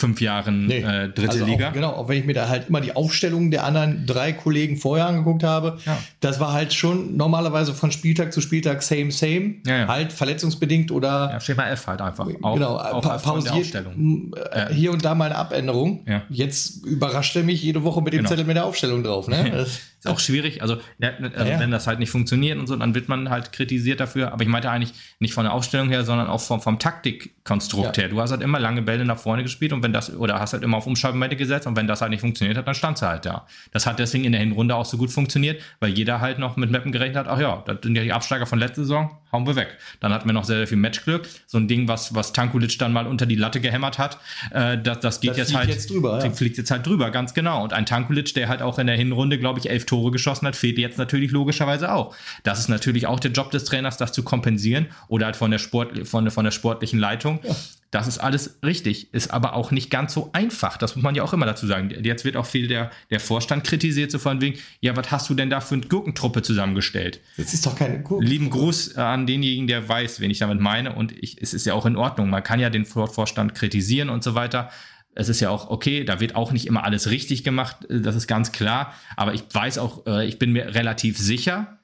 fünf Jahren nee. äh, dritte also Liga. Auch, genau, auch wenn ich mir da halt immer die Aufstellungen der anderen drei Kollegen vorher angeguckt habe, ja. das war halt schon normalerweise von Spieltag zu Spieltag same, same. Ja, ja. Halt verletzungsbedingt oder. Ja, Schema F halt einfach. Auch, genau, auch pa pausiert. Äh, hier und da mal eine Abänderung. Jetzt überrascht er mich jede Woche mit dem genau. Zettel mit der Aufstellung drauf. Ne? ist auch schwierig. Also, also wenn das halt nicht funktioniert und so, dann wird man halt kritisiert dafür. Aber ich meinte eigentlich nicht von der Aufstellung her, sondern auch vom, vom Taktikkonstrukt her. Du hast halt immer lange Bälle nach vorne gespielt und wenn das, oder hast halt immer auf Umschaltmomente gesetzt und wenn das halt nicht funktioniert hat, dann stand sie halt da. Das hat deswegen in der Hinrunde auch so gut funktioniert, weil jeder halt noch mit Mappen gerechnet hat, ach ja, das sind ja die Absteiger von letzter Saison, hauen wir weg. Dann hatten wir noch sehr, sehr viel Matchglück. So ein Ding, was, was Tankulic dann mal unter die Latte gehämmert hat, äh, das, das geht das jetzt halt. Jetzt drüber, ja. Fliegt jetzt halt drüber, ganz genau. Und ein Tankulic, der halt auch in der Hinrunde, glaube ich, elf Tore geschossen hat, fehlt jetzt natürlich logischerweise auch. Das ist natürlich auch der Job des Trainers, das zu kompensieren oder halt von der, Sport, von, von der sportlichen Leitung. Ja. Das ist alles richtig, ist aber auch nicht ganz so einfach. Das muss man ja auch immer dazu sagen. Jetzt wird auch viel der, der Vorstand kritisiert, so von wegen, ja, was hast du denn da für eine Gurkentruppe zusammengestellt? Das ist doch keine Gurkentruppe. Lieben Gruß an denjenigen, der weiß, wen ich damit meine. Und ich, es ist ja auch in Ordnung. Man kann ja den Vorstand kritisieren und so weiter. Es ist ja auch okay, da wird auch nicht immer alles richtig gemacht, das ist ganz klar. Aber ich weiß auch, äh, ich bin mir relativ sicher,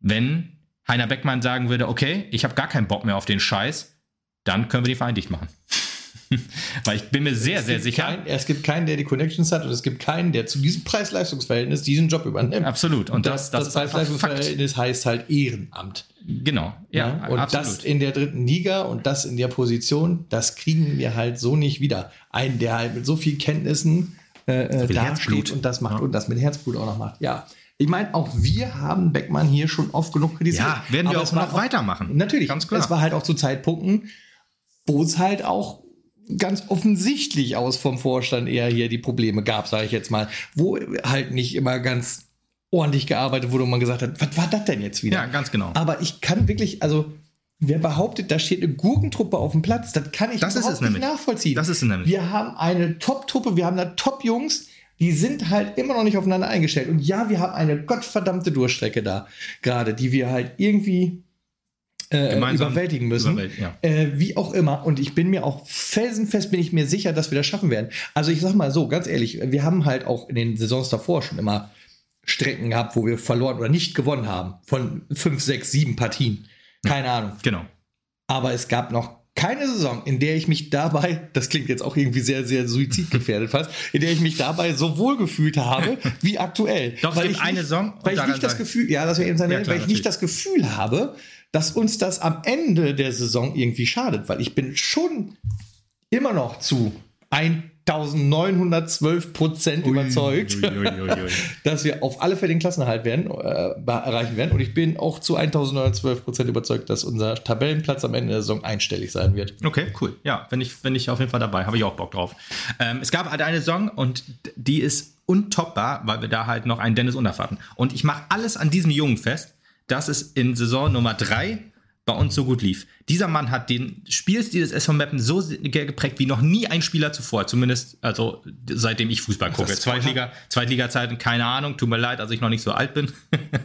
wenn Heiner Beckmann sagen würde, okay, ich habe gar keinen Bock mehr auf den Scheiß, dann können wir die Verein dicht machen. Weil ich bin mir sehr, sehr sicher. Kein, es gibt keinen, der die Connections hat und es gibt keinen, der zu diesem Preis-Leistungsverhältnis diesen Job übernimmt. Absolut. Und, und das, das, das Preis-Leistungsverhältnis heißt halt Ehrenamt. Genau. Ja, ja und absolut. das in der dritten Liga und das in der Position, das kriegen wir halt so nicht wieder. Einen, der halt mit so viel Kenntnissen äh, so da steht und das macht ja. und das mit Herzblut auch noch macht. Ja. Ich meine, auch wir haben Beckmann hier schon oft genug kritisiert. Ja, werden wir auch noch weitermachen. Natürlich. Ganz klar. Es war halt auch zu Zeitpunkten, wo es halt auch ganz offensichtlich aus vom Vorstand eher hier die Probleme gab, sage ich jetzt mal, wo halt nicht immer ganz ordentlich gearbeitet wurde und man gesagt hat, was war das denn jetzt wieder? Ja, ganz genau. Aber ich kann wirklich, also wer behauptet, da steht eine Gurkentruppe auf dem Platz, das kann ich das überhaupt nicht nachvollziehen. Das ist es nämlich. Wir haben eine Top-Truppe, wir haben da Top-Jungs, die sind halt immer noch nicht aufeinander eingestellt. Und ja, wir haben eine gottverdammte Durchstrecke da gerade, die wir halt irgendwie äh, überwältigen müssen. Überwält, ja. äh, wie auch immer. Und ich bin mir auch felsenfest, bin ich mir sicher, dass wir das schaffen werden. Also ich sag mal so, ganz ehrlich, wir haben halt auch in den Saisons davor schon immer Strecken gehabt, wo wir verloren oder nicht gewonnen haben. Von fünf, sechs, sieben Partien. Keine Ahnung. Genau. Aber es gab noch keine Saison, in der ich mich dabei, das klingt jetzt auch irgendwie sehr, sehr suizidgefährdet fast, in der ich mich dabei so wohl gefühlt habe wie aktuell. Doch, weil ich eine nicht, Saison. Weil ich nicht das Gefühl, ja, das wäre eben seine, Ja, klar, weil ich nicht das Gefühl habe, dass uns das am Ende der Saison irgendwie schadet, weil ich bin schon immer noch zu 1912 Prozent überzeugt, Ui, ui, ui, dass wir auf alle Fälle den Klassenerhalt werden, äh, erreichen werden. Und ich bin auch zu 1912 Prozent überzeugt, dass unser Tabellenplatz am Ende der Saison einstellig sein wird. Okay, cool. Ja, bin ich, bin ich auf jeden Fall dabei. Habe ich auch Bock drauf. Ähm, es gab halt eine Saison und die ist untoppbar, weil wir da halt noch einen Dennis Undaff hatten. Und ich mache alles an diesem Jungen fest, dass es in Saison Nummer 3 bei uns so gut lief. Dieser Mann hat den Spielstil des SV Meppen so geprägt wie noch nie ein Spieler zuvor. Zumindest, also seitdem ich Fußball gucke. Zweitliga, Zweitliga-Zeiten, keine Ahnung, tut mir leid, als ich noch nicht so alt bin.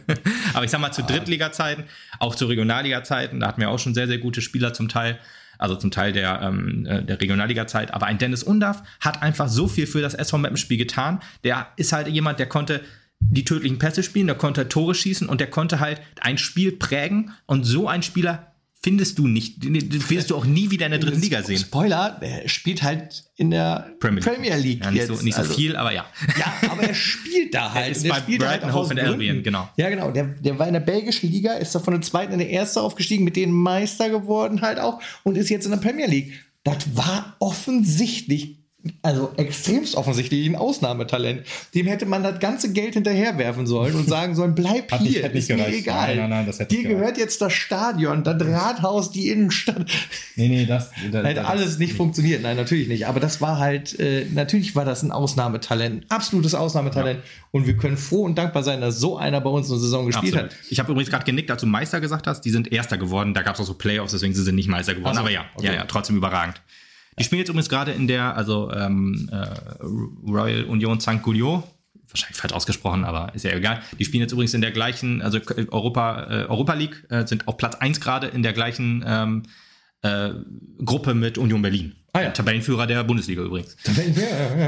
Aber ich sag mal zu Drittliga-Zeiten, auch zu Regionalliga-Zeiten, da hatten wir auch schon sehr, sehr gute Spieler zum Teil. Also zum Teil der, ähm, äh, der Regionalliga-Zeit. Aber ein Dennis Undaff hat einfach so viel für das SV Meppen-Spiel getan. Der ist halt jemand, der konnte die tödlichen Pässe spielen, der konnte Tore schießen und der konnte halt ein Spiel prägen. Und so ein Spieler findest du nicht, wirst du auch nie wieder in der dritten Liga sehen. Spoiler, er spielt halt in der Premier Premier League. Ja, nicht jetzt. so, nicht so Also- viel, aber ja. Ja, aber er spielt da halt. ist Und der bei spielt Brighton, auch Hove and. Albion, genau. Ja, genau. Der, der war in der belgischen Liga, ist da von der zweiten in der erste aufgestiegen, mit denen Meister geworden halt auch und ist jetzt in der Premier League. Das war offensichtlich, also extremst offensichtlich ein Ausnahmetalent. Dem hätte man das ganze Geld hinterherwerfen sollen und sagen sollen, bleib Hat hier, hätte nicht ist mir gereicht. egal. Nein, nein, nein, das hätte Dir gehört jetzt das Stadion, das Rathaus, die Innenstadt. Nee, nee, das. das Hätte alles nicht funktioniert. Nein, natürlich nicht. Aber das war halt, äh, natürlich war das ein Ausnahmetalent. Absolutes Ausnahmetalent. Und wir können froh und dankbar sein, dass so einer bei uns eine Saison gespielt Absolut. hat. Ich habe übrigens gerade genickt, als du Meister gesagt hast. Die sind Erster geworden. Da gab es auch so Playoffs, deswegen sind sie nicht Meister geworden. Ach so, Aber ja, okay. ja, ja, trotzdem überragend. Die spielen jetzt übrigens gerade in der, also ähm, äh, Royal Union St. Gouliot. Wahrscheinlich falsch ausgesprochen, aber ist ja egal. Die spielen jetzt übrigens in der gleichen, also Europa, äh, Europa League, äh, sind auf Platz 1 gerade in der gleichen ähm, äh, Gruppe mit Union Berlin. Ah ja. Tabellenführer der Bundesliga übrigens.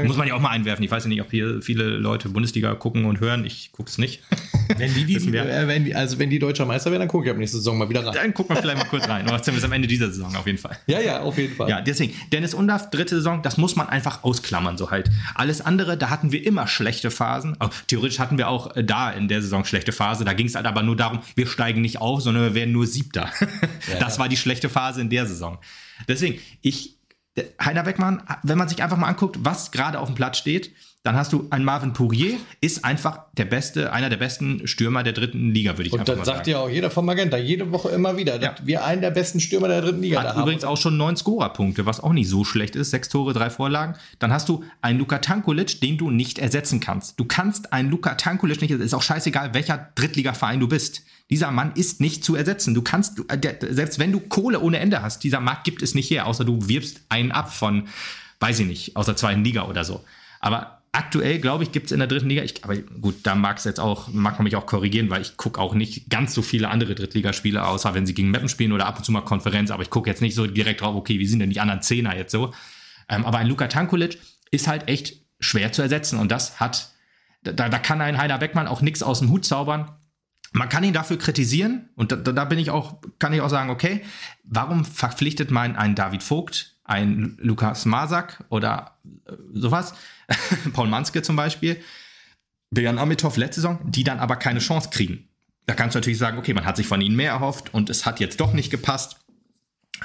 Muss man ja auch mal einwerfen. Ich weiß ja nicht, ob hier viele Leute Bundesliga gucken und hören. Ich gucke es nicht. Wenn die, die, wir. äh, wenn die, also wenn die deutscher Meister werden, dann gucke ich ab nächste Saison mal wieder rein. Dann gucken wir vielleicht mal kurz rein. Oder zumindest am Ende dieser Saison auf jeden Fall. Ja, ja, auf jeden Fall. Ja, deswegen, Dennis Undaff, dritte Saison, das muss man einfach ausklammern, so halt. Alles andere, da hatten wir immer schlechte Phasen. Oh, theoretisch hatten wir auch äh, da in der Saison schlechte Phase. Da ging es halt aber nur darum, wir steigen nicht auf, sondern wir werden nur Siebter. das war die schlechte Phase in der Saison. Deswegen, ich, Heiner Beckmann, wenn man sich einfach mal anguckt, was gerade auf dem Platz steht, dann hast du einen Marvin Pourier, ist einfach der beste, einer der besten Stürmer der dritten Liga, würde ich Und einfach das mal sagt sagen. ja auch jeder von Magenta, jede Woche immer wieder, dass wir einen der besten Stürmer der dritten Liga da Hat haben. übrigens auch schon neun Scorerpunkte, was auch nicht so schlecht ist. Sechs Tore, drei Vorlagen. Dann hast du einen Luka Tankulic, den du nicht ersetzen kannst. Du kannst einen Luka Tankulic nicht, ist auch scheißegal, welcher Drittligaverein du bist. Dieser Mann ist nicht zu ersetzen. Du kannst, äh, selbst wenn du Kohle ohne Ende hast, dieser Markt gibt es nicht her, außer du wirbst einen ab von, weiß ich nicht, aus der zweiten Liga oder so. Aber aktuell, glaube ich, gibt es in der dritten Liga, ich, aber gut, da mag es jetzt auch, mag man mich auch korrigieren, weil ich gucke auch nicht ganz so viele andere Drittligaspiele, außer wenn sie gegen Meppen spielen oder ab und zu mal Konferenz, aber ich gucke jetzt nicht so direkt drauf, okay, wie sind denn die anderen Zehner jetzt so? Ähm, aber ein Luka Tankulic ist halt echt schwer zu ersetzen und das hat, da, da kann ein Heiner Beckmann auch nichts aus dem Hut zaubern. Man kann ihn dafür kritisieren und da, da bin ich auch, kann ich auch sagen, okay, warum verpflichtet man einen David Vogt, einen Lukas Masak oder äh, sowas, Paul Manske zum Beispiel, Björn Amitov letzte Saison, die dann aber keine Chance kriegen. Da kannst du natürlich sagen, okay, man hat sich von ihnen mehr erhofft und es hat jetzt doch nicht gepasst.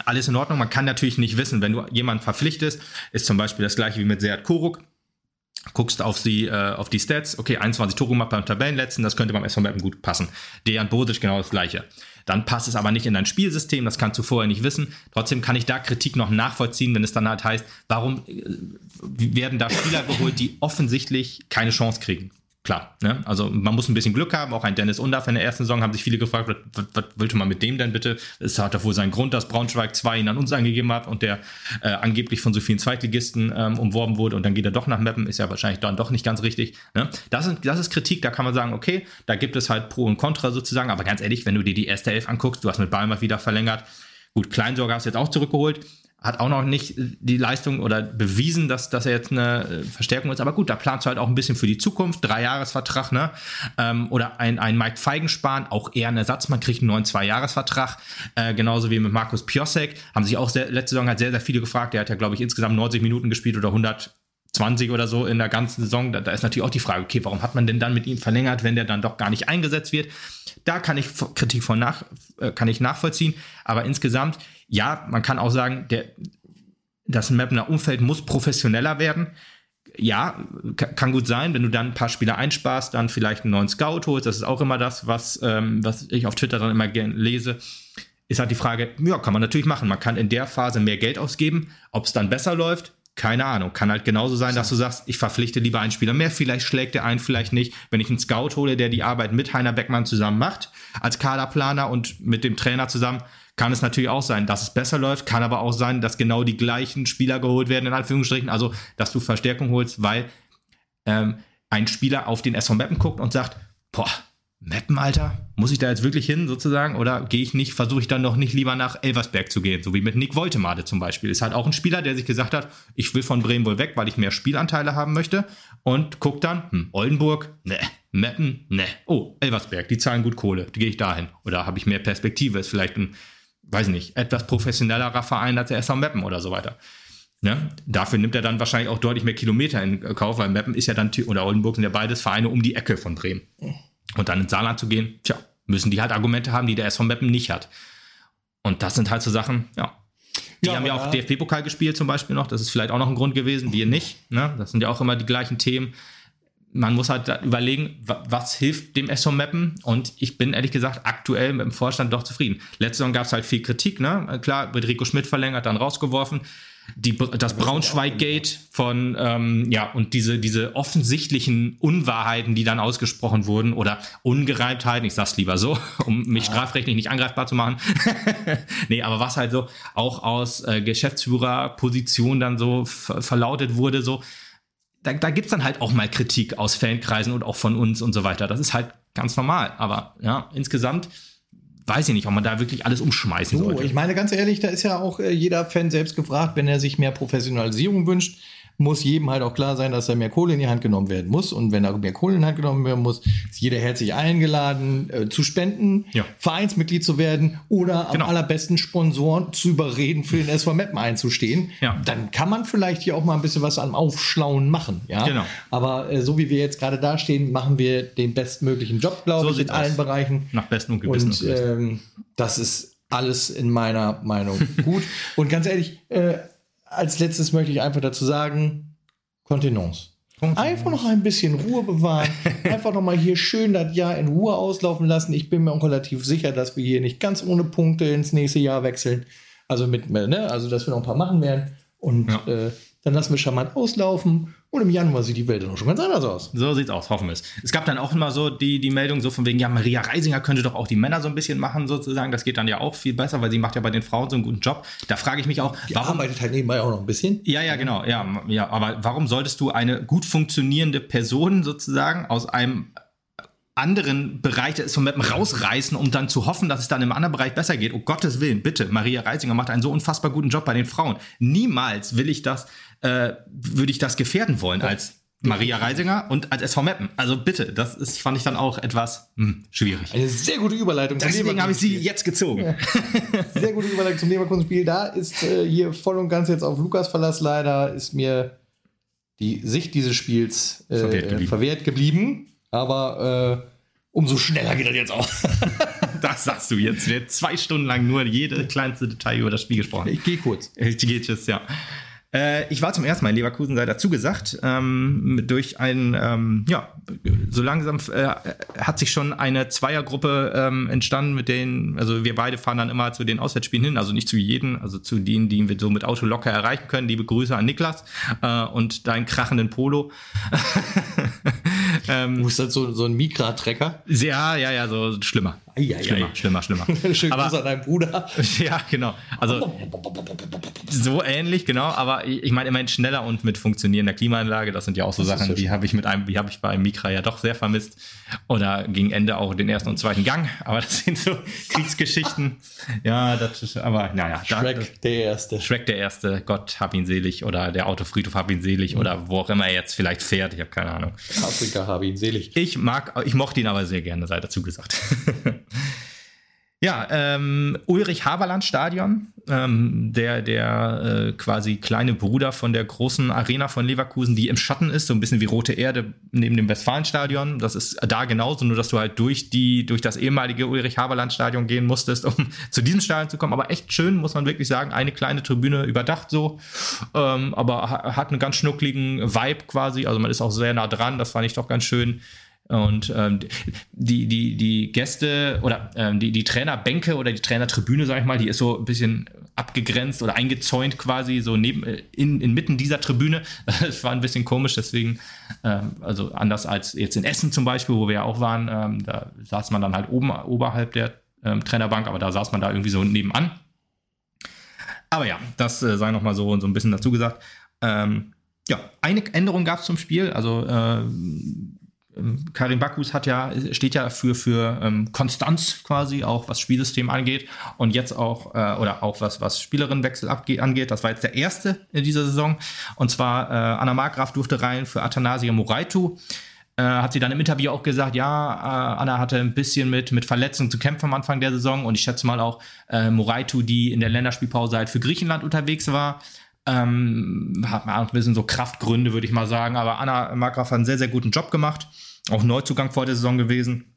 Alles in Ordnung. Man kann natürlich nicht wissen, wenn du jemanden verpflichtest, ist zum Beispiel das gleiche wie mit Seat Koruk. Guckst auf die, äh, auf die Stats, okay, 21 Tore gemacht beim Tabellenletzten, das könnte beim SV gut passen. Dejan Bosic genau das gleiche. Dann passt es aber nicht in dein Spielsystem, das kannst du vorher nicht wissen. Trotzdem kann ich da Kritik noch nachvollziehen, wenn es dann halt heißt, warum äh, werden da Spieler geholt, die offensichtlich keine Chance kriegen. Klar, ne? also man muss ein bisschen Glück haben. Auch ein Dennis Undaff in der ersten Saison haben sich viele gefragt, was, was, wollte man mit dem denn bitte? Es hat doch wohl seinen Grund, dass Braunschweig 2 ihn an uns angegeben hat und der äh, angeblich von so vielen Zweitligisten ähm, umworben wurde und dann geht er doch nach Meppen, ist ja wahrscheinlich dann doch nicht ganz richtig. Ne? Das, ist, das ist Kritik, da kann man sagen, okay, da gibt es halt Pro und Contra sozusagen, aber ganz ehrlich, wenn du dir die erste Elf anguckst, du hast mit Balmer wieder verlängert, gut, Kleinsorger hast du jetzt auch zurückgeholt, hat auch noch nicht die Leistung oder bewiesen, dass, dass er jetzt eine äh, Verstärkung ist. Aber gut, da planst du halt auch ein bisschen für die Zukunft. Dreijahresvertrag, ne? Ähm, oder ein, ein Mike Feigenspahn, auch eher ein Ersatz. Man kriegt einen neuen Zweijahresvertrag. Äh, genauso wie mit Markus Piosek. Haben sich auch sehr, letzte Saison hat sehr, sehr viele gefragt. Der hat ja, glaube ich, insgesamt 90 Minuten gespielt oder 120 oder so in der ganzen Saison. Da, da ist natürlich auch die Frage, okay, warum hat man denn dann mit ihm verlängert, wenn der dann doch gar nicht eingesetzt wird? Da kann ich Kritik von nach, äh, kann ich nachvollziehen. Aber insgesamt, ja, man kann auch sagen, der, das Mapner Umfeld muss professioneller werden. Ja, kann gut sein, wenn du dann ein paar Spieler einsparst, dann vielleicht einen neuen Scout holst. Das ist auch immer das, was, ähm, was ich auf Twitter dann immer gerne lese. Ist halt die Frage, ja, kann man natürlich machen. Man kann in der Phase mehr Geld ausgeben. Ob es dann besser läuft, keine Ahnung. Kann halt genauso sein, dass du sagst, ich verpflichte lieber einen Spieler mehr. Vielleicht schlägt er ein, vielleicht nicht. Wenn ich einen Scout hole, der die Arbeit mit Heiner Beckmann zusammen macht, als Kaderplaner und mit dem Trainer zusammen, kann es natürlich auch sein, dass es besser läuft, kann aber auch sein, dass genau die gleichen Spieler geholt werden, in Anführungsstrichen, also dass du Verstärkung holst, weil ähm, ein Spieler auf den SV Mappen guckt und sagt, boah, Mappen, Alter, muss ich da jetzt wirklich hin, sozusagen? Oder gehe ich nicht, versuche ich dann noch nicht lieber nach Elversberg zu gehen, so wie mit Nick Woltemade zum Beispiel. Ist halt auch ein Spieler, der sich gesagt hat, ich will von Bremen wohl weg, weil ich mehr Spielanteile haben möchte. Und guckt dann, hm, Oldenburg, ne, Meppen, ne. Oh, Elversberg, die zahlen gut Kohle, die gehe ich dahin. Oder habe ich mehr Perspektive, ist vielleicht ein, weiß nicht, etwas professionellerer Verein als der SV Meppen oder so weiter. Ne? Dafür nimmt er dann wahrscheinlich auch deutlich mehr Kilometer in Kauf, weil Meppen ist ja dann, oder Oldenburg sind ja beides Vereine um die Ecke von Bremen. Und dann ins Saarland zu gehen, tja, müssen die halt Argumente haben, die der SV Meppen nicht hat. Und das sind halt so Sachen, ja. Die Ja, haben ja auch DFB-Pokal gespielt zum Beispiel noch. Das ist vielleicht auch noch ein Grund gewesen, wir nicht. Ne? Das sind ja auch immer die gleichen Themen. Man muss halt überlegen, wa- was hilft dem SV Meppen. Und ich bin ehrlich gesagt aktuell mit dem Vorstand doch zufrieden. Letzte Saison gab es halt viel Kritik. Ne? Klar, wird Rico Schmidt verlängert, dann rausgeworfen. Die, das Braunschweig-Gate von, ähm, ja, und diese, diese offensichtlichen Unwahrheiten, die dann ausgesprochen wurden oder Ungereimtheiten, ich sag's lieber so, um mich strafrechtlich nicht angreifbar zu machen. nee, aber was halt so auch aus äh, Geschäftsführerposition dann so ver verlautet wurde, so, da, da gibt's dann halt auch mal Kritik aus Fankreisen und auch von uns und so weiter. Das ist halt ganz normal. Aber ja, insgesamt weiß ich nicht, ob man da wirklich alles umschmeißen So, sollte. ich meine ganz ehrlich, da ist ja auch äh, jeder Fan selbst gefragt, wenn er sich mehr Professionalisierung wünscht, muss jedem halt auch klar sein, dass da mehr Kohle in die Hand genommen werden muss. Und wenn da mehr Kohle in die Hand genommen werden muss, ist jeder herzlich eingeladen, äh, zu spenden, Ja. Vereinsmitglied zu werden oder Genau. am allerbesten Sponsoren zu überreden, für den SV Meppen einzustehen. Ja. Dann kann man vielleicht hier auch mal ein bisschen was am Aufschlauen machen. Ja? Genau. Aber äh, so wie wir jetzt gerade dastehen, machen wir den bestmöglichen Job, glaube So ich, in sieht's allen aus. Bereichen. Nach bestem und Gewissen. Und ähm, das ist alles in meiner Meinung gut. Und ganz ehrlich, äh, als letztes möchte ich einfach dazu sagen, Kontenance. Einfach noch ein bisschen Ruhe bewahren. Einfach noch mal hier schön das Jahr in Ruhe auslaufen lassen. Ich bin mir auch relativ sicher, dass wir hier nicht ganz ohne Punkte ins nächste Jahr wechseln. Also mit, ne, also dass wir noch ein paar machen werden. Und Ja. äh, dann lassen wir charmant auslaufen. Und im Januar sieht die Welt dann auch schon ganz anders aus. So sieht's aus, hoffen wir es. Es gab dann auch immer so die, die Meldung, so von wegen, ja, Maria Reisinger könnte doch auch die Männer so ein bisschen machen, sozusagen. Das geht dann ja auch viel besser, weil sie macht ja bei den Frauen so einen guten Job. Da frage ich mich auch, Die warum. arbeitet halt nebenbei auch noch ein bisschen. Ja, ja, genau, ja, ja, aber warum solltest du eine gut funktionierende Person sozusagen aus einem anderen Bereich des Mappen rausreißen, um dann zu hoffen, dass es dann im anderen Bereich besser geht. Um Gottes Willen, bitte. Maria Reisinger macht einen so unfassbar guten Job bei den Frauen. Niemals will ich das, äh, würde ich das gefährden wollen als Maria Reisinger und als SV Meppen. Also bitte, das ist, fand ich dann auch etwas hm, schwierig. Eine sehr gute Überleitung zum Deswegen habe ich sie jetzt gezogen. Sehr gute Überleitung zum Leverkusen-Spiel. Da ist äh, hier voll und ganz jetzt auf Lukas Verlass leider, ist mir die Sicht dieses Spiels äh, Verwehrt geblieben. verwehrt geblieben. Aber äh, umso schneller geht das jetzt auch. Das sagst du jetzt. Wir haben zwei Stunden lang nur jede kleinste Detail über das Spiel gesprochen. Ich gehe kurz. Die geht jetzt, ja. Äh, ich war zum ersten Mal in Leverkusen, sei dazu gesagt, ähm, durch ein, ähm, ja, so langsam äh, hat sich schon eine Zweiergruppe ähm, entstanden, mit denen, also wir beide fahren dann immer zu den Auswärtsspielen hin, also nicht zu jedem, also zu denen, die wir so mit Auto locker erreichen können. Liebe Grüße an Niklas äh, und deinen krachenden Polo. Du bist halt so, so ein Mikra-Trecker. Ja, ja, ja, so schlimmer. Eieiei. Schlimmer, schlimmer, schlimmer. Schönen Aber- Gruß an deinen Bruder. Ja, genau. Also so ähnlich, genau. Aber ich meine immerhin schneller und mit funktionierender Klimaanlage. Das sind ja auch so Das Sachen, die habe ich mit einem, die habe ich bei Mikra ja doch sehr vermisst. Oder gegen Ende auch den ersten und zweiten Gang. Aber das sind so Kriegsgeschichten. Ja, das ist, aber naja. Shrek, der Erste. Shrek der Erste, Gott hab ihn selig oder der Autofriedhof hab ihn selig oder wo auch immer er jetzt vielleicht fährt, ich habe keine Ahnung. Afrika habe ihn selig. Ich mag, ich mochte ihn aber sehr gerne, sei dazu gesagt. Ja, ähm, Ulrich Haberland Stadion, ähm, der, der äh, quasi kleine Bruder von der großen Arena von Leverkusen, die im Schatten ist, so ein bisschen wie Rote Erde neben dem Westfalenstadion. Das ist da genauso, nur dass du halt durch die, durch das ehemalige Ulrich Haberland Stadion gehen musstest, um zu diesem Stadion zu kommen. Aber echt schön, muss man wirklich sagen. Eine kleine Tribüne überdacht so, ähm, aber ha- hat einen ganz schnuckligen Vibe quasi. Also man ist auch sehr nah dran. Das fand ich doch ganz schön. Und ähm, die, die, die Gäste oder ähm, die, die Trainerbänke oder die Trainertribüne, sag ich mal, die ist so ein bisschen abgegrenzt oder eingezäunt quasi, so neben, äh, in, inmitten dieser Tribüne. Das war ein bisschen komisch, deswegen, ähm, also anders als jetzt in Essen zum Beispiel, wo wir ja auch waren, ähm, da saß man dann halt oben oberhalb der ähm, Trainerbank, aber da saß man da irgendwie so nebenan. Aber ja, das äh, sei nochmal so, so ein bisschen dazu gesagt. Ähm, ja, eine Änderung gab es zum Spiel. Also äh, Karim Bakus hat ja, steht ja für, für ähm, Konstanz quasi, auch was Spielsystem angeht. Und jetzt auch, äh, oder auch was, was Spielerinnenwechsel angeht. Das war jetzt der erste in dieser Saison. Und zwar äh, Anna Markgraf durfte rein für Athanasia Moraitu. Äh, hat sie dann im Interview auch gesagt, ja, äh, Anna hatte ein bisschen mit, mit Verletzungen zu kämpfen am Anfang der Saison und ich schätze mal auch äh, Moraitu, die in der Länderspielpause halt für Griechenland unterwegs war, ähm, hat man auch ein bisschen so Kraftgründe, würde ich mal sagen. Aber Anna Markgraf hat einen sehr, sehr guten Job gemacht. Auch Neuzugang vor der Saison gewesen.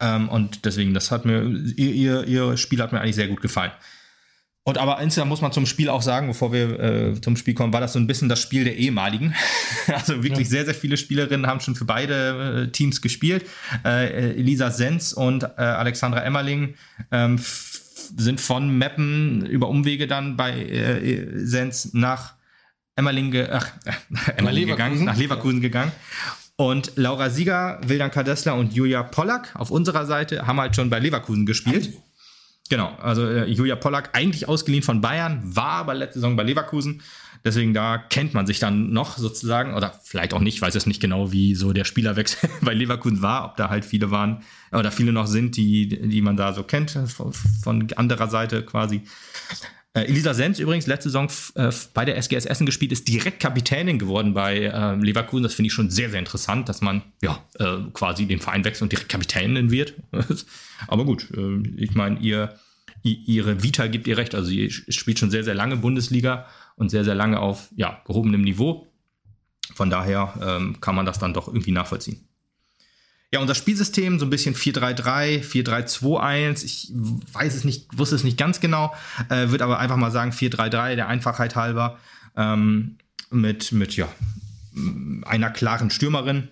Ähm, und deswegen, das hat mir, ihr, ihr, ihr Spiel hat mir eigentlich sehr gut gefallen. Und aber insgesamt muss man zum Spiel auch sagen, bevor wir äh, zum Spiel kommen, war das so ein bisschen das Spiel der ehemaligen. also wirklich sehr, sehr viele Spielerinnen haben schon für beide äh, Teams gespielt. Äh, Elisa Senz und äh, Alexandra Emmerling ähm, sind von Meppen über Umwege dann bei äh, Senz nach Emmerling, ge ach, äh, Emmerling Leverkusen. gegangen, nach Leverkusen gegangen. Und Laura Sieger, Wildan Kadessler und Julia Pollack auf unserer Seite haben halt schon bei Leverkusen gespielt. Genau, also äh, Julia Pollack eigentlich ausgeliehen von Bayern, war aber letzte Saison bei Leverkusen. Deswegen da kennt man sich dann noch sozusagen, oder vielleicht auch nicht, ich weiß jetzt nicht genau, wie so der Spielerwechsel bei Leverkusen war, ob da halt viele waren oder viele noch sind, die, die man da so kennt, von, von anderer Seite quasi. Äh, Elisa Senz übrigens letzte Saison äh, bei der SGS Essen gespielt, ist direkt Kapitänin geworden bei ähm, Leverkusen. Das finde ich schon sehr, sehr interessant, dass man ja äh, quasi den Verein wechselt und direkt Kapitänin wird. Aber gut, äh, ich meine, ihr, ihre Vita gibt ihr recht. Also sie spielt schon sehr, sehr lange Bundesliga und sehr, sehr lange auf ja, gehobenem Niveau. Von daher ähm, kann man das dann doch irgendwie nachvollziehen. Ja, unser Spielsystem, so ein bisschen 4-3-3, 4-3-2-1, ich weiß es nicht, wusste es nicht ganz genau, äh, würde aber einfach mal sagen 4-3-3, der Einfachheit halber, ähm, mit, mit, ja, einer klaren Stürmerin.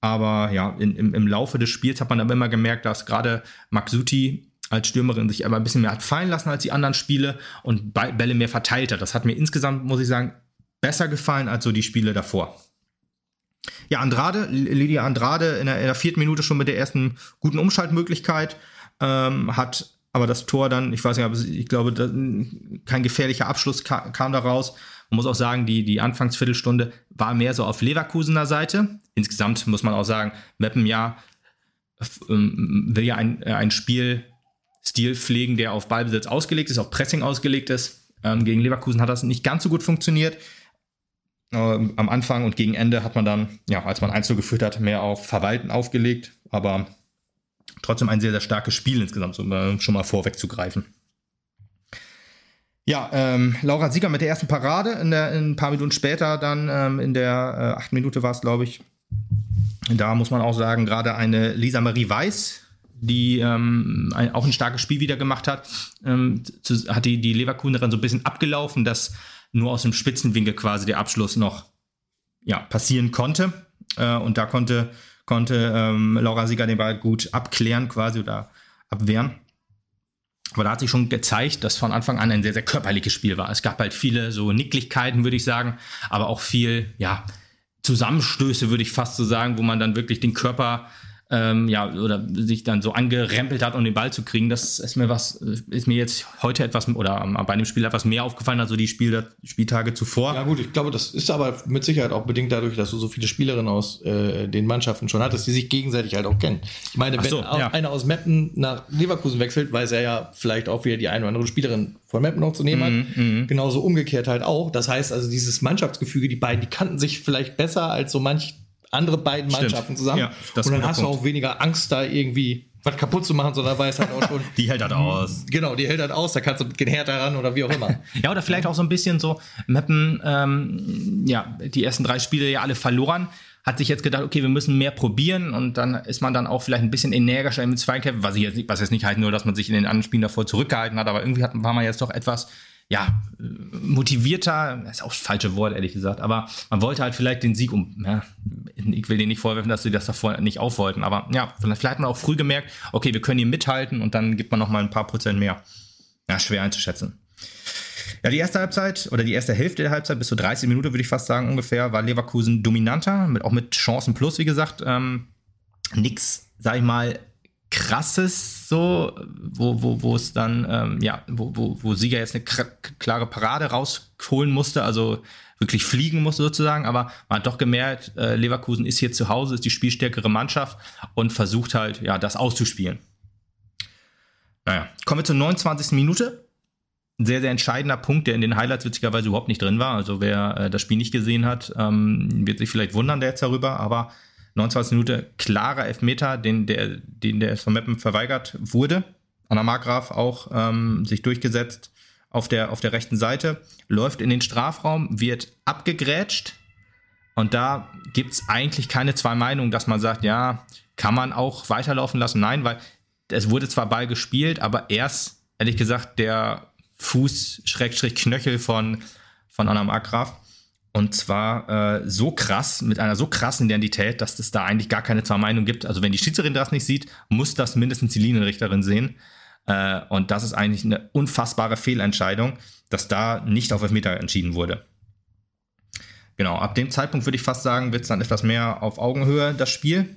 Aber ja, in, im, im Laufe des Spiels hat man aber immer gemerkt, dass gerade Maxuti als Stürmerin sich aber ein bisschen mehr hat fallen lassen als die anderen Spiele und Bälle mehr verteilt hat. Das hat mir insgesamt, muss ich sagen, besser gefallen als so die Spiele davor. Ja, Andrade, Lydia Andrade in der, in der vierten Minute schon mit der ersten guten Umschaltmöglichkeit, ähm, hat aber das Tor dann, ich weiß nicht, aber ich glaube, da, kein gefährlicher Abschluss ka kam da raus. Man muss auch sagen, die, die Anfangsviertelstunde war mehr so auf Leverkusener Seite. Insgesamt muss man auch sagen, Meppen ja ähm, will ja ein, äh, ein Spielstil pflegen, der auf Ballbesitz ausgelegt ist, auf Pressing ausgelegt ist. Ähm, gegen Leverkusen hat das nicht ganz so gut funktioniert am Anfang und gegen Ende hat man dann, ja, als man 1 geführt hat, mehr auf Verwalten aufgelegt, aber trotzdem ein sehr, sehr starkes Spiel insgesamt, um äh, schon mal vorwegzugreifen. Ja, ähm, Laura Sieger mit der ersten Parade, in der, in ein paar Minuten später dann, ähm, in der äh, achten Minute war es, glaube ich, da muss man auch sagen, gerade eine Lisa Marie Weiß, die ähm, ein, auch ein starkes Spiel wieder gemacht hat, ähm, zu, hat die, die Leverkusenerin so ein bisschen abgelaufen, dass nur aus dem Spitzenwinkel quasi der Abschluss noch ja, passieren konnte. Äh, und da konnte, konnte ähm, Laura Sieger den Ball gut abklären quasi oder abwehren. Aber da hat sich schon gezeigt, dass von Anfang an ein sehr, sehr körperliches Spiel war. Es gab halt viele so Nicklichkeiten, würde ich sagen, aber auch viel, ja, Zusammenstöße, würde ich fast so sagen, wo man dann wirklich den Körper ähm, ja, oder sich dann so angerempelt hat, um den Ball zu kriegen. Das ist mir was, ist mir jetzt heute etwas oder bei dem Spiel etwas mehr aufgefallen als so die Spiel, Spieltage zuvor. Ja, gut, ich glaube, das ist aber mit Sicherheit auch bedingt dadurch, dass du so viele Spielerinnen aus äh, den Mannschaften schon hattest, die sich gegenseitig halt auch kennen. Ich meine, wenn so, ja. einer aus Meppen nach Leverkusen wechselt, weiß er ja vielleicht auch wieder die eine oder andere Spielerin von Meppen noch zu nehmen hat. Mhm, Genauso umgekehrt halt auch. Das heißt also, dieses Mannschaftsgefüge, die beiden, die kannten sich vielleicht besser als so manch andere beiden Stimmt. Mannschaften zusammen. Ja, das und dann hast du Punkt. auch weniger Angst, da irgendwie was kaputt zu machen, sondern weiß halt auch schon. Die hält halt aus. Genau, die hält halt aus, da kannst du mit den Härter ran oder wie auch immer. Ja, oder vielleicht auch so ein bisschen so, Meppen, ähm, ja, die ersten drei Spiele ja alle verloren, hat sich jetzt gedacht, okay, wir müssen mehr probieren und dann ist man dann auch vielleicht ein bisschen energischer im Zweikämpfen, was, ich jetzt nicht, was jetzt nicht heißt, nur, dass man sich in den anderen Spielen davor zurückgehalten hat, aber irgendwie hat, war man jetzt doch etwas, ja, motivierter, ist auch das falsche Wort, ehrlich gesagt, aber man wollte halt vielleicht den Sieg um, ja, ich will denen nicht vorwerfen, dass sie das davor nicht aufwollten, aber ja, vielleicht hat man auch früh gemerkt, okay, wir können hier mithalten und dann gibt man noch mal ein paar Prozent mehr. Ja, schwer einzuschätzen. Ja, die erste Halbzeit oder die erste Hälfte der Halbzeit, bis zu 30 Minuten würde ich fast sagen ungefähr, war Leverkusen dominanter, mit, auch mit Chancen plus, wie gesagt. Ähm, nix, sag ich mal, krasses so, wo, wo, wo es dann, ähm, ja, wo, wo, wo Sieger jetzt eine klare Parade rausholen musste, also wirklich fliegen musste sozusagen, aber man hat doch gemerkt, äh, Leverkusen ist hier zu Hause, ist die spielstärkere Mannschaft und versucht halt, ja, das auszuspielen. Naja, kommen wir zur 29. Minute ein sehr, sehr entscheidender Punkt, der in den Highlights witzigerweise überhaupt nicht drin war. Also wer äh, das Spiel nicht gesehen hat, ähm, wird sich vielleicht wundern der jetzt darüber, aber 29 Minute klarer Elfmeter, den der, den der von Meppen verweigert wurde. Anna Markgraf auch ähm, sich durchgesetzt auf der, auf der rechten Seite, läuft in den Strafraum, wird abgegrätscht und da gibt es eigentlich keine zwei Meinungen, dass man sagt, ja, kann man auch weiterlaufen lassen. Nein, weil es wurde zwar Ball gespielt, aber erst, ehrlich gesagt, der Fuß-Knöchel von, von Anna Markgraf. Und zwar äh, so krass, mit einer so krassen Identität, dass es da eigentlich gar keine zwei Meinungen gibt. Also wenn die Schiedsrichterin das nicht sieht, muss das mindestens die Linienrichterin sehen. Äh, und das ist eigentlich eine unfassbare Fehlentscheidung, dass da nicht auf Elfmeter entschieden wurde. Genau, ab dem Zeitpunkt würde ich fast sagen, wird es dann etwas mehr auf Augenhöhe, das Spiel.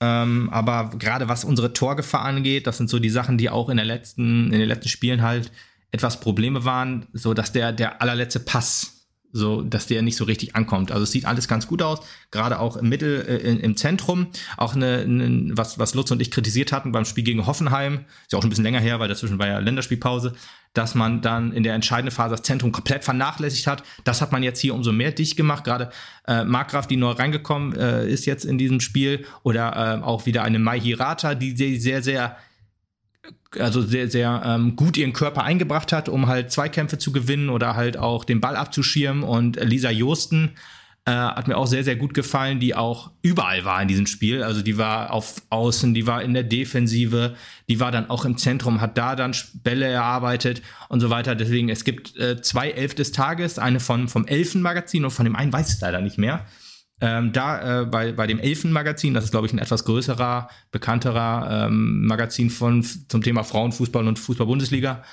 Ähm, aber gerade was unsere Torgefahr angeht, das sind so die Sachen, die auch in, der letzten, in den letzten Spielen halt etwas Probleme waren, so dass der, der allerletzte Pass, so dass der nicht so richtig ankommt. Also es sieht alles ganz gut aus, gerade auch im Mittel, äh, im Zentrum. Auch eine, eine, was, was Lutz und ich kritisiert hatten beim Spiel gegen Hoffenheim, ist ja auch schon ein bisschen länger her, weil dazwischen war ja Länderspielpause, dass man dann in der entscheidenden Phase das Zentrum komplett vernachlässigt hat. Das hat man jetzt hier umso mehr dicht gemacht. Gerade äh, Markgraf, die neu reingekommen äh, ist jetzt in diesem Spiel, oder äh, auch wieder eine Mai Hirata, die sehr, sehr also sehr, sehr ähm, gut ihren Körper eingebracht hat, um halt Zweikämpfe zu gewinnen oder halt auch den Ball abzuschirmen. Und Lisa Josten äh, hat mir auch sehr, sehr gut gefallen, die auch überall war in diesem Spiel. Also die war auf Außen, die war in der Defensive, die war dann auch im Zentrum, hat da dann Bälle erarbeitet und so weiter. Deswegen, es gibt äh, zwei Elf des Tages, eine von, vom Elfenmagazin und von dem einen weiß ich leider nicht mehr. Ähm, da äh, bei, bei dem Elfenmagazin, das ist, glaube ich, ein etwas größerer, bekannterer ähm, Magazin von, zum Thema Frauenfußball und Fußball-Bundesliga.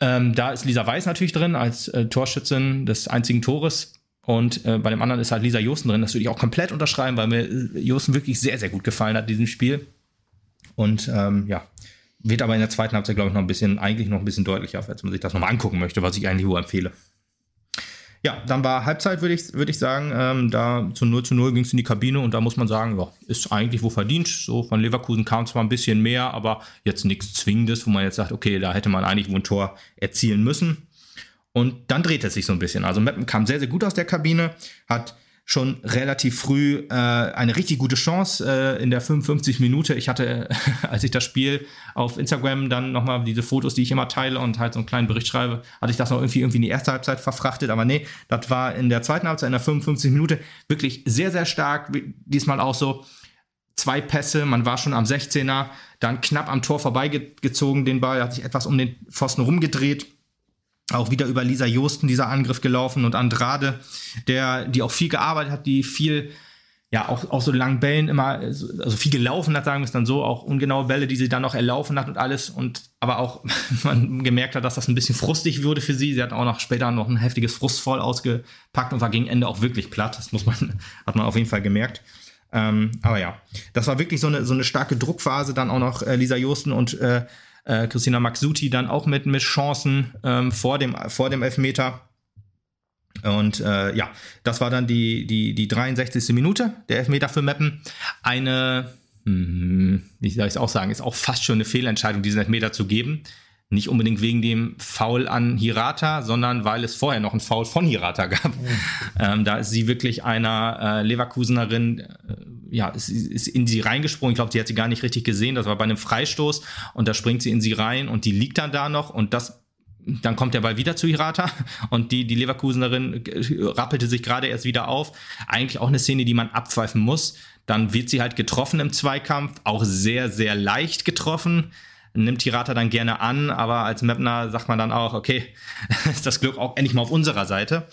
Ähm, da ist Lisa Weiß natürlich drin als äh, Torschützin des einzigen Tores. Und äh, bei dem anderen ist halt Lisa Josten drin. Das würde ich auch komplett unterschreiben, weil mir äh, Josten wirklich sehr, sehr gut gefallen hat in diesem Spiel. Und ähm, ja, wird aber in der zweiten Halbzeit, glaube ich, noch ein bisschen, eigentlich noch ein bisschen deutlicher, als man sich das nochmal angucken möchte, was ich eigentlich nur empfehle. Ja, dann war Halbzeit, würde ich, würd ich sagen. Ähm, da zu 0 zu 0 ging es in die Kabine und da muss man sagen, ja, ist eigentlich wo verdient. So von Leverkusen kam zwar ein bisschen mehr, aber jetzt nichts Zwingendes, wo man jetzt sagt, okay, da hätte man eigentlich wohl ein Tor erzielen müssen. Und dann dreht es sich so ein bisschen. Also Meppen kam sehr, sehr gut aus der Kabine, hat schon relativ früh äh, eine richtig gute Chance äh, in der 55 Minute. Ich hatte, als ich das Spiel auf Instagram dann nochmal diese Fotos, die ich immer teile und halt so einen kleinen Bericht schreibe, hatte ich das noch irgendwie, irgendwie in die erste Halbzeit verfrachtet. Aber nee, das war in der zweiten Halbzeit, in der 55 Minute, wirklich sehr, sehr stark. Diesmal auch so zwei Pässe, man war schon am 16er, dann knapp am Tor vorbeigezogen, den Ball, hat sich etwas um den Pfosten rumgedreht auch wieder über Lisa Josten dieser Angriff gelaufen und Andrade, der, die auch viel gearbeitet hat, die viel, ja, auch, auch so langen Bällen immer, also viel gelaufen hat, sagen wir es dann so, auch ungenaue Bälle, die sie dann noch erlaufen hat und alles und aber auch man gemerkt hat, dass das ein bisschen frustig wurde für sie. Sie hat auch noch später noch ein heftiges Frustvoll ausgepackt und war gegen Ende auch wirklich platt. Das muss man, hat man auf jeden Fall gemerkt. Ähm, aber ja, das war wirklich so eine, so eine starke Druckphase. Dann auch noch äh, Lisa Josten und äh, äh, Christina Maxuti dann auch mit, mit Chancen ähm, vor, dem, vor dem Elfmeter. Und äh, ja, das war dann die, die, die 63. Minute, der Elfmeter für Meppen. Eine, hm, wie soll ich es auch sagen, ist auch fast schon eine Fehlentscheidung, diesen Elfmeter zu geben. Nicht unbedingt wegen dem Foul an Hirata, sondern weil es vorher noch ein Foul von Hirata gab. Ähm, da ist sie wirklich einer äh, Leverkusenerin, äh, ja, ist, ist in sie reingesprungen. Ich glaube, sie hat sie gar nicht richtig gesehen. Das war bei einem Freistoß und da springt sie in sie rein und die liegt dann da noch und das dann kommt der Ball wieder zu Hirata und die, die Leverkusenerin rappelte sich gerade erst wieder auf. Eigentlich auch eine Szene, die man abpfeifen muss. Dann wird sie halt getroffen im Zweikampf, auch sehr, sehr leicht getroffen nimmt Hirata dann gerne an, aber als Mapner sagt man dann auch, okay, ist das Glück auch endlich mal auf unserer Seite.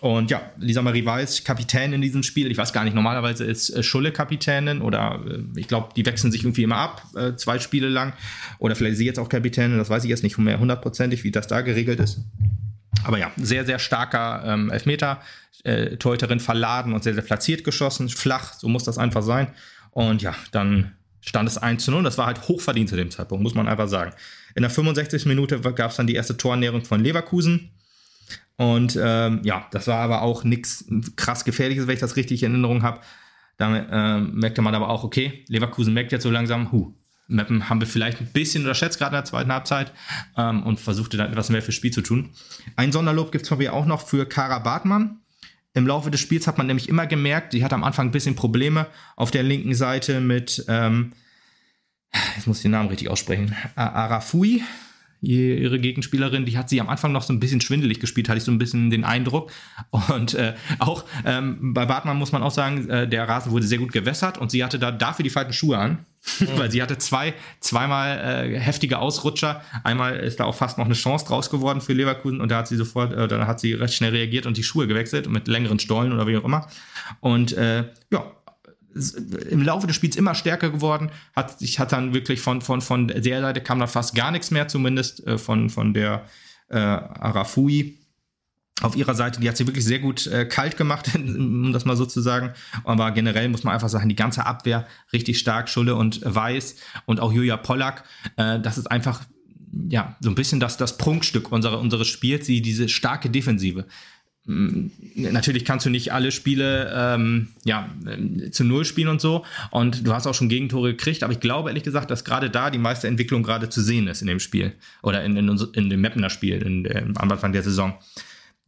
Und ja, Lisa Marie Weiß, Kapitän in diesem Spiel. Ich weiß gar nicht, normalerweise ist äh, Schulle Kapitänin oder äh, ich glaube, die wechseln sich irgendwie immer ab, äh, zwei Spiele lang. Oder vielleicht ist sie jetzt auch Kapitänin, das weiß ich jetzt nicht mehr hundertprozentig, wie das da geregelt ist. Aber ja, sehr, sehr starker ähm, Elfmeter. Äh, Torhüterin verladen und sehr, sehr platziert geschossen, flach, so muss das einfach sein. Und ja, dann stand es 1 zu 0. Das war halt hochverdient zu dem Zeitpunkt, muss man einfach sagen. In der 65. Minute gab es dann die erste Torernährung von Leverkusen. Und ähm, ja, das war aber auch nichts krass Gefährliches, wenn ich das richtig in Erinnerung habe. Da äh, merkte man aber auch, okay, Leverkusen merkt jetzt so langsam, hu, Mappen haben wir vielleicht ein bisschen unterschätzt, gerade in der zweiten Halbzeit, ähm, und versuchte dann etwas mehr fürs Spiel zu tun. Ein Sonderlob gibt es von mir auch noch für Kara Bartmann. Im Laufe des Spiels hat man nämlich immer gemerkt, sie hat am Anfang ein bisschen Probleme auf der linken Seite mit, ähm, jetzt muss ich den Namen richtig aussprechen, Arafui, ihre Gegenspielerin, die hat sie am Anfang noch so ein bisschen schwindelig gespielt, hatte ich so ein bisschen den Eindruck. Und äh, auch ähm, bei Bartmann muss man auch sagen, äh, der Rasen wurde sehr gut gewässert und sie hatte da dafür die falschen Schuhe an. Weil sie hatte zwei, zweimal äh, heftige Ausrutscher. Einmal ist da auch fast noch eine Chance draus geworden für Leverkusen und da hat sie sofort, äh, dann hat sie recht schnell reagiert und die Schuhe gewechselt mit längeren Stollen oder wie auch immer. Und äh, ja, im Laufe des Spiels immer stärker geworden, hat sich hat dann wirklich von, von, von der Seite kam dann fast gar nichts mehr, zumindest äh, von, von der äh, Arafui auf ihrer Seite. Die hat sie wirklich sehr gut äh, kalt gemacht, um das mal so zu sagen. Aber generell muss man einfach sagen, die ganze Abwehr richtig stark, Schulle und Weiß und auch Julia Pollack. Äh, das ist einfach ja, so ein bisschen das, das Prunkstück unserer, unseres Spiels, die, diese starke Defensive. Mm, natürlich kannst du nicht alle Spiele ähm, ja, äh, zu Null spielen und so. Und du hast auch schon Gegentore gekriegt. Aber ich glaube ehrlich gesagt, dass gerade da die meiste Entwicklung gerade zu sehen ist in dem Spiel. Oder in, in, in dem Mappener Spiel in, in, am Anfang der Saison.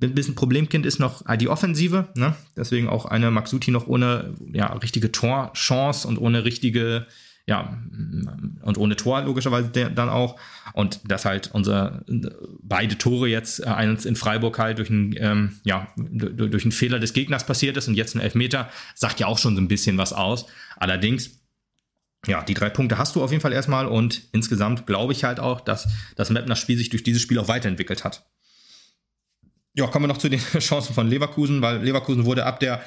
Ein bisschen Problemkind ist noch die Offensive. Ne? Deswegen auch eine Maxuti noch ohne ja, richtige Torchance und ohne richtige ja, und ohne Tor logischerweise dann auch. Und dass halt unser beide Tore jetzt, äh, eins in Freiburg halt durch einen, ähm, ja, durch einen Fehler des Gegners passiert ist und jetzt ein Elfmeter, sagt ja auch schon so ein bisschen was aus. Allerdings, ja, die drei Punkte hast du auf jeden Fall erstmal und insgesamt glaube ich halt auch, dass das Mapner Spiel sich durch dieses Spiel auch weiterentwickelt hat. Ja, kommen wir noch zu den Chancen von Leverkusen, weil Leverkusen wurde ab der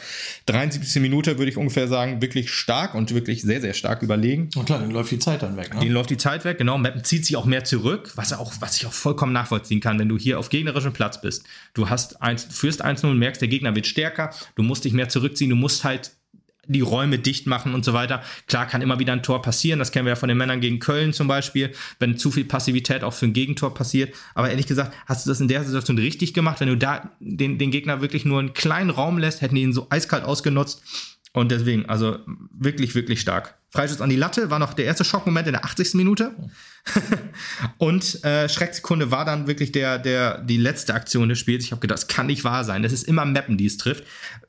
73. Minute, würde ich ungefähr sagen, wirklich stark und wirklich sehr, sehr stark überlegen. Und klar, dann läuft die Zeit dann weg. Ne? Den läuft die Zeit weg, genau. Mappen zieht sich auch mehr zurück, was, auch, was ich auch vollkommen nachvollziehen kann, wenn du hier auf gegnerischem Platz bist. Du hast eins, führst 1-0, merkst, der Gegner wird stärker, du musst dich mehr zurückziehen, du musst halt die Räume dicht machen und so weiter. Klar kann immer wieder ein Tor passieren, das kennen wir ja von den Männern gegen Köln zum Beispiel, wenn zu viel Passivität auch für ein Gegentor passiert. Aber ehrlich gesagt, hast du das in der Situation richtig gemacht, wenn du da den, den Gegner wirklich nur einen kleinen Raum lässt, hätten die ihn so eiskalt ausgenutzt. Und deswegen, also wirklich, wirklich stark. Freischuss an die Latte war noch der erste Schockmoment in der 80. Minute. und äh, Schrecksekunde war dann wirklich der, der, die letzte Aktion des Spiels. Ich habe gedacht, das kann nicht wahr sein. Das ist immer Mappen, die es trifft.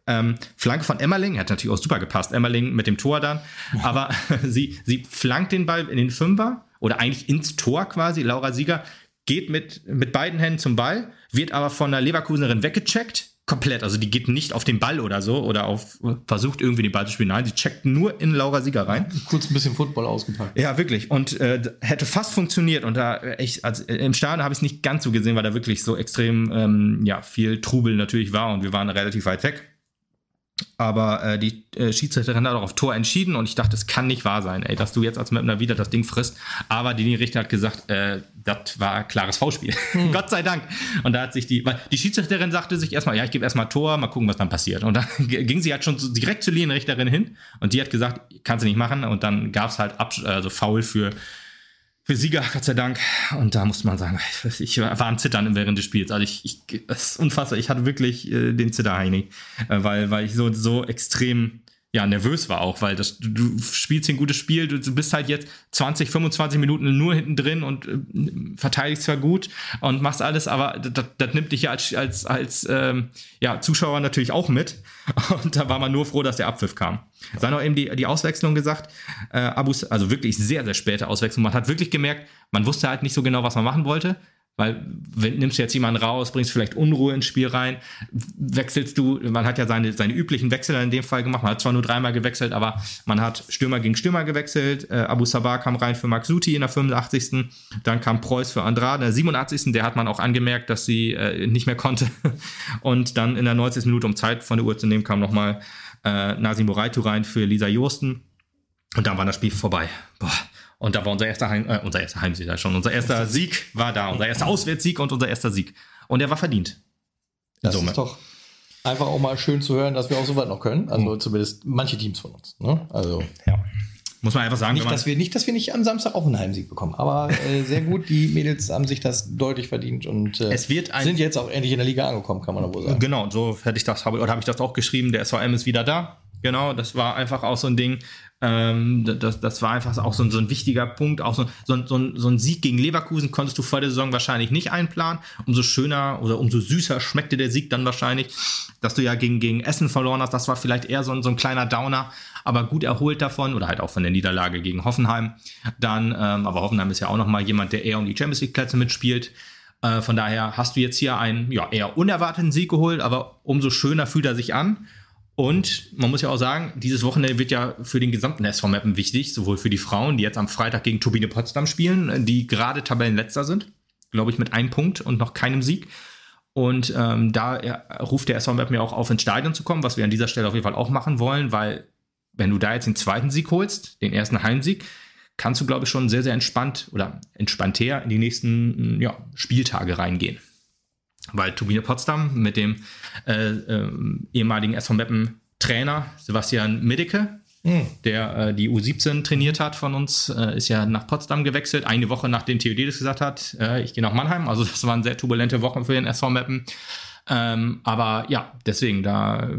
Ähm, Flanke von Emmerling, hat natürlich auch super gepasst. Emmerling mit dem Tor dann. Aber sie, sie flankt den Ball in den Fünfer oder eigentlich ins Tor quasi. Laura Sieger geht mit, mit beiden Händen zum Ball, wird aber von der Leverkusenerin weggecheckt komplett. Also die geht nicht auf den Ball oder so oder auf versucht irgendwie den Ball zu spielen. Nein, sie checkt nur in Laura Sieger rein. Kurz ein bisschen Football ausgepackt. Ja, wirklich. Und äh, hätte fast funktioniert. Und da äh, echt, also äh, im Stadion habe ich es nicht ganz so gesehen, weil da wirklich so extrem ähm, ja, viel Trubel natürlich war und wir waren relativ weit weg. Aber äh, die äh, Schiedsrichterin hat auch auf Tor entschieden und ich dachte, es kann nicht wahr sein, ey, dass du jetzt als Mapner wieder das Ding frisst. Aber die Richter hat gesagt, äh, das war klares V-Spiel. Hm. Gott sei Dank. Und da hat sich die, weil die Schiedsrichterin sagte sich erstmal, ja, ich gebe erstmal Tor, mal gucken, was dann passiert. Und dann ging sie halt schon direkt zur Linienrichterin hin und die hat gesagt, kannst du nicht machen. Und dann gab es halt Abs also Foul für für Sieger, Gott sei Dank. Und da musste man sagen, ich war am Zittern während des Spiels. Also ich, ich das ist unfassbar. Ich hatte wirklich äh, den Zitterheini, äh, weil, weil ich so, so extrem ja, nervös war auch, weil das, du, spielst ein gutes Spiel, du, du, bist halt jetzt 20, 25 Minuten nur hinten drin und äh, verteidigst zwar gut und machst alles, aber das, das nimmt dich ja als, als, als ähm, ja, Zuschauer natürlich auch mit. Und da war man nur froh, dass der Abpfiff kam. Sei noch eben die, die Auswechslung gesagt. Äh, Abus, also wirklich sehr, sehr späte Auswechslung. Man hat wirklich gemerkt, man wusste halt nicht so genau, was man machen wollte. Weil, nimmst du jetzt jemanden raus, bringst vielleicht Unruhe ins Spiel rein, wechselst du, man hat ja seine, seine üblichen Wechsel in dem Fall gemacht, man hat zwar nur dreimal gewechselt, aber man hat Stürmer gegen Stürmer gewechselt, äh, Abu Sabah kam rein für Max Suti in der 85. Dann kam Preuß für Andrade in der 87. Der hat man auch angemerkt, dass sie äh, nicht mehr konnte. Und dann in der 90. Minute, um Zeit von der Uhr zu nehmen, kam nochmal äh, Nasim Moraitu rein für Lisa Josten. Und dann war das Spiel vorbei. Boah. Und da war unser erster, Heim, äh, unser erster Heimsieg da schon. Unser erster Sieg war da. Unser erster Auswärtssieg und unser erster Sieg. Und der war verdient. Das Summe. ist doch einfach auch mal schön zu hören, dass wir auch so weit noch können. Also mhm. zumindest manche Teams von uns. Ne? Also ja. Muss man einfach sagen. Nicht, dass wir, nicht, dass wir nicht am Samstag auch einen Heimsieg bekommen. Aber äh, sehr gut, die Mädels haben sich das deutlich verdient und äh, es wird sind jetzt auch endlich in der Liga angekommen, kann man wohl sagen. Genau, so hätte ich das, oder habe ich das auch geschrieben, der SVM ist wieder da. Genau, das war einfach auch so ein Ding. Ähm, das, das war einfach auch so ein, so ein wichtiger Punkt. Auch so, so, so, so ein Sieg gegen Leverkusen konntest du vor der Saison wahrscheinlich nicht einplanen. Umso schöner oder umso süßer schmeckte der Sieg dann wahrscheinlich, dass du ja gegen, gegen Essen verloren hast. Das war vielleicht eher so ein, so ein kleiner Downer, aber gut erholt davon oder halt auch von der Niederlage gegen Hoffenheim. Dann, ähm, aber Hoffenheim ist ja auch nochmal jemand, der eher um die Champions League Plätze mitspielt. Äh, von daher hast du jetzt hier einen ja, eher unerwarteten Sieg geholt, aber umso schöner fühlt er sich an. Und man muss ja auch sagen, dieses Wochenende wird ja für den gesamten SV Mappen wichtig, sowohl für die Frauen, die jetzt am Freitag gegen Turbine Potsdam spielen, die gerade Tabellenletzter sind, glaube ich, mit einem Punkt und noch keinem Sieg. Und ähm, da ruft der SV Mappen ja auch auf, ins Stadion zu kommen, was wir an dieser Stelle auf jeden Fall auch machen wollen, weil wenn du da jetzt den zweiten Sieg holst, den ersten Heimsieg, kannst du, glaube ich, schon sehr, sehr entspannt oder entspannter in die nächsten ja, Spieltage reingehen weil Turbine Potsdam mit dem äh, äh, ehemaligen SV Meppen Trainer Sebastian Middeke, mhm. der äh, die U17 trainiert hat von uns, äh, ist ja nach Potsdam gewechselt, eine Woche nachdem TUD das gesagt hat, äh, ich gehe nach Mannheim. Also das waren sehr turbulente Wochen für den SV Meppen. Ähm, aber ja, deswegen, da äh,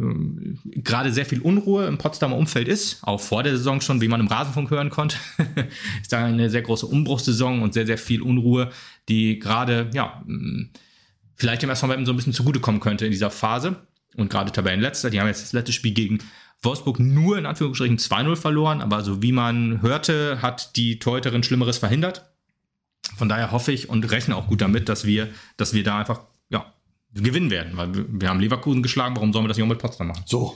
gerade sehr viel Unruhe im Potsdamer Umfeld ist, auch vor der Saison schon, wie man im Rasenfunk hören konnte, ist da eine sehr große Umbruchssaison und sehr, sehr viel Unruhe, die gerade, ja, vielleicht dem SV Meppen so ein bisschen zugutekommen könnte in dieser Phase. Und gerade Tabellenletzter, die haben jetzt das letzte Spiel gegen Wolfsburg nur in Anführungsstrichen 2-0 verloren, aber so wie man hörte, hat die Torhüterin Schlimmeres verhindert. Von daher hoffe ich und rechne auch gut damit, dass wir, dass wir da einfach gewinnen werden, weil wir, haben Leverkusen geschlagen, warum sollen wir das nicht auch mit Potsdam machen? So,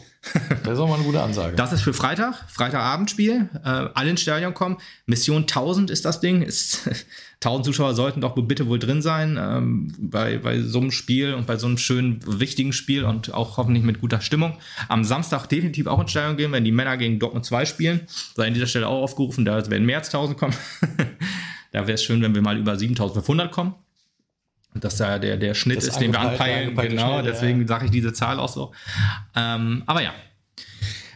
das ist auch mal eine gute Ansage. Das ist für Freitag, Freitagabendspiel, äh, alle ins Stadion kommen. Mission 1000 ist das Ding, ist 1000 Zuschauer sollten doch bitte wohl drin sein ähm, bei, bei so einem Spiel und bei so einem schönen, wichtigen Spiel und auch hoffentlich mit guter Stimmung. Am Samstag definitiv auch ins Stadion gehen, wenn die Männer gegen Dortmund 2 spielen. Sei an dieser Stelle auch aufgerufen, da werden mehr als 1000 kommen. da wäre es schön, wenn wir mal über 7500 kommen. Dass da der, der Schnitt das ist, den wir anpeilen. Genau, Schnitt, deswegen ja. sage ich diese Zahl auch so. Ähm, aber ja,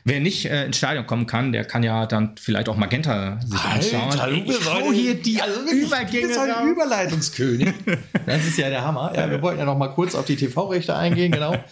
Wer nicht äh, ins Stadion kommen kann, der kann ja dann vielleicht auch Magenta sich anschauen. Alter, ich hau hier die also Übergänge. Du ein Überleitungskönig. das ist ja der Hammer. Ja, wir wollten ja noch mal kurz auf die TV-Rechte eingehen, genau.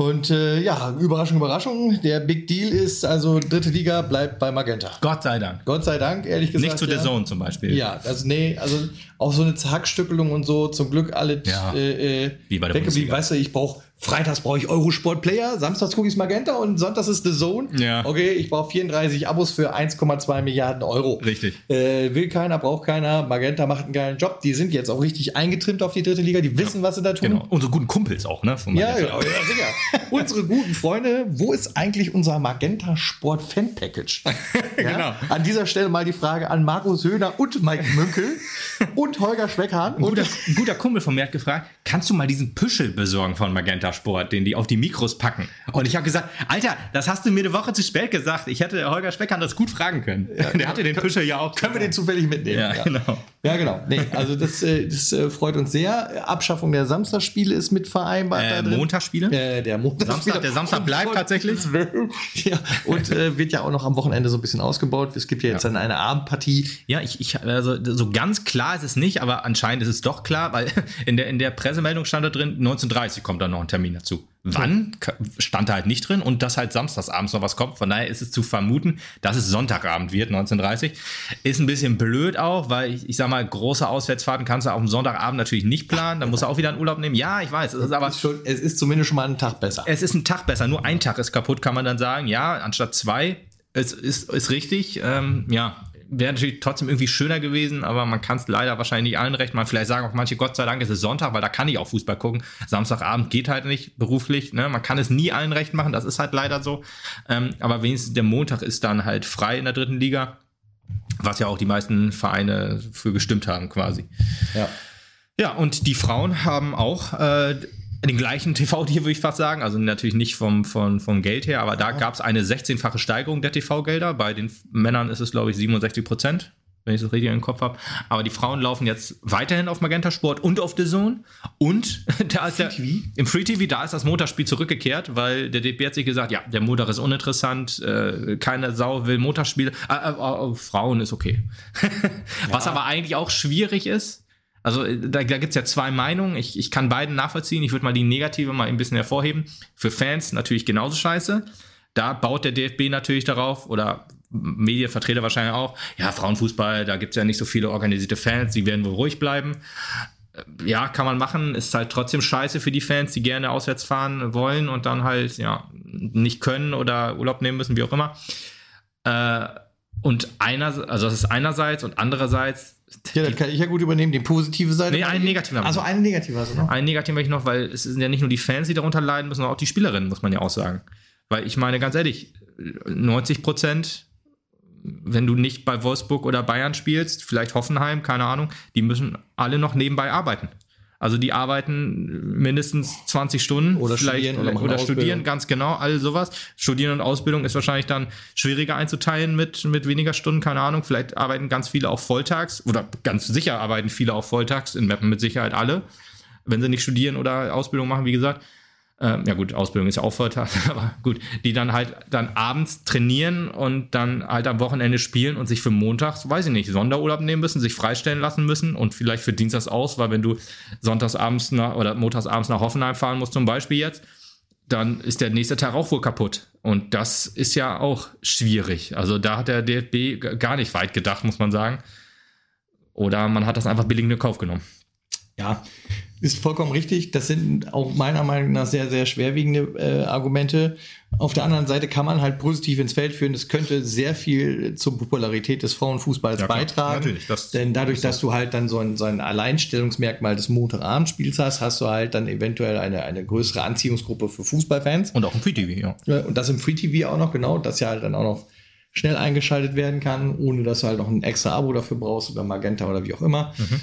Und äh, ja, Überraschung, Überraschung. Der Big Deal ist also, dritte Liga bleibt bei Magenta. Gott sei Dank. Gott sei Dank, ehrlich gesagt. Nicht zu der Zone zum Beispiel. Ja, also nee, also auch so eine Zackstückelung und so, zum Glück alle ja, äh, äh weggeblieben. Weißt du, ich brauche Freitags brauche ich Eurosport Player, samstags gucke ich Magenta und sonntags ist The Zone. Ja. Okay, ich brauche 34 Abos für 1,2 Milliarden Euro. Richtig. Äh, will keiner, braucht keiner. Magenta macht einen geilen Job. Die sind jetzt auch richtig eingetrimmt auf die dritte Liga. Die wissen, ja. was sie da tun. Genau. Unsere guten Kumpels auch, ne? ja, genau. Ja, sicher. Unsere guten Freunde. Wo ist eigentlich unser Magenta Sport Fan Package? genau. An dieser Stelle mal die Frage an Markus Höhner und Mike Münkel und Holger Schweckhahn. Ein guter, guter Kumpel von mir hat gefragt, kannst du mal diesen Püschel besorgen von Magenta? Magenta-Sport, den die auf die Mikros packen. Und ich habe gesagt, Alter, das hast du mir eine Woche zu spät gesagt. Ich hätte Holger Speckern das gut fragen können. Ja, Der hatte den Fischer ja auch. Können wir den zufällig mitnehmen? Ja, ja. genau. Ja, genau. Nee, also das, äh, das äh, freut uns sehr. Abschaffung der Samstagsspiele ist mit vereinbart. Äh, Montagsspiele? Äh, der Montagsspiele. Samstag, der Samstag bleibt tatsächlich. ja, und äh, wird ja auch noch am Wochenende so ein bisschen ausgebaut. Es gibt ja jetzt ja. dann eine Abendpartie. Ja, ich, ich, also so ganz klar ist es nicht, aber anscheinend ist es doch klar, weil in der, in der Pressemeldung stand da drin, 1930 kommt dann noch ein Termin dazu. Wann stand da halt nicht drin und dass halt samstagsabends noch was kommt. Von daher ist es zu vermuten, dass es Sonntagabend wird, 1930. Ist ein bisschen blöd auch, weil ich, ich sag mal, große Auswärtsfahrten kannst du auf dem Sonntagabend natürlich nicht planen. Da musst du auch wieder einen Urlaub nehmen. Ja, ich weiß. Es ist aber. Ist schon, es ist zumindest schon mal ein Tag besser. Es ist ein Tag besser. Nur ein Tag ist kaputt, kann man dann sagen. Ja, anstatt zwei. Es ist, ist richtig. Ähm, ja, wäre natürlich trotzdem irgendwie schöner gewesen, aber man kann es leider wahrscheinlich nicht allen recht machen. Vielleicht sagen auch manche, Gott sei Dank ist es Sonntag, weil da kann ich auch Fußball gucken. Samstagabend geht halt nicht beruflich. Ne? Man kann es nie allen recht machen, das ist halt leider so. Ähm, aber wenigstens der Montag ist dann halt frei in der dritten Liga, was ja auch die meisten Vereine für gestimmt haben quasi. Ja. Ja, und die Frauen haben auch äh, den gleichen TV-Deal, würde ich fast sagen. Also natürlich nicht vom, vom, vom Geld her, aber da gab es eine 16-fache Steigerung der TV-Gelder. Bei den Männern ist es, glaube ich, 67 Prozent, wenn ich das richtig im Kopf habe. Aber die Frauen laufen jetzt weiterhin auf Magenta Sport und auf The Zone. Und da ist der, im Free TV, da ist das Motorspiel zurückgekehrt, weil der DB hat sich gesagt, ja, der Motor ist uninteressant, äh, keine Sau will Motorspiele. Äh, äh, äh, Frauen ist okay. Was aber eigentlich auch schwierig ist, also äh, da, da gibt es ja zwei Meinungen. Ich, ich kann beiden nachvollziehen. Ich würde mal die negative mal ein bisschen hervorheben. Für Fans natürlich genauso scheiße. Da baut der DFB natürlich darauf oder Medienvertreter wahrscheinlich auch. Ja, Frauenfußball, da gibt es ja nicht so viele organisierte Fans, die werden wohl ruhig bleiben. Äh, ja, kann man machen, ist halt trotzdem scheiße für die Fans, die gerne auswärts fahren wollen und dann halt, ja, nicht können oder Urlaub nehmen müssen, wie auch immer. Äh, und einer, also das ist einerseits und andererseits ja, das kann ich ja gut übernehmen. Die positive Seite. Nee, einen negativen. Also eine negative hast du noch. Einen negativen habe ich noch, weil es sind ja nicht nur die Fans, die darunter leiden müssen, sondern auch die Spielerinnen, muss man ja auch sagen. Weil ich meine, ganz ehrlich, 90 Prozent, wenn du nicht bei Wolfsburg oder Bayern spielst, vielleicht Hoffenheim, keine Ahnung, die müssen alle noch nebenbei arbeiten. Also die arbeiten mindestens 20 Stunden oder studieren oder, oder studieren, ganz genau, all sowas. Studieren und Ausbildung ist wahrscheinlich dann schwieriger einzuteilen mit, mit weniger Stunden, keine Ahnung. Vielleicht arbeiten ganz viele auch volltags oder ganz sicher arbeiten viele auch volltags, in Mappen mit Sicherheit alle, wenn sie nicht studieren oder Ausbildung machen, wie gesagt ähm, ja gut, Ausbildung ist ja auch Vorteil, aber gut, die dann halt dann abends trainieren und dann halt am Wochenende spielen und sich für montags, weiß ich nicht, Sonderurlaub nehmen müssen, sich freistellen lassen müssen und vielleicht für Dienstags aus, weil wenn du sonntagsabends nach, oder montagsabends nach Hoffenheim fahren musst zum Beispiel jetzt, dann ist der nächste Tag auch wohl kaputt. Und das ist ja auch schwierig. Also da hat der DFB gar nicht weit gedacht, muss man sagen. Oder man hat das einfach billig in Kauf genommen. Ja, ist vollkommen richtig. Das sind auch meiner Meinung nach sehr, sehr schwerwiegende äh, Argumente. Auf der anderen Seite kann man halt positiv ins Feld führen. Das könnte sehr viel zur Popularität des Frauenfußballs ja, beitragen. Natürlich, das Denn dadurch, dass du halt dann so ein, so ein Alleinstellungsmerkmal des Montagabendspiels hast, hast du halt dann eventuell eine, eine größere Anziehungsgruppe für Fußballfans. Und auch im Free TV, ja. Und das im Free TV auch noch, genau, das ja halt dann auch noch schnell eingeschaltet werden kann, ohne dass du halt noch ein extra Abo dafür brauchst über Magenta oder wie auch immer. Mhm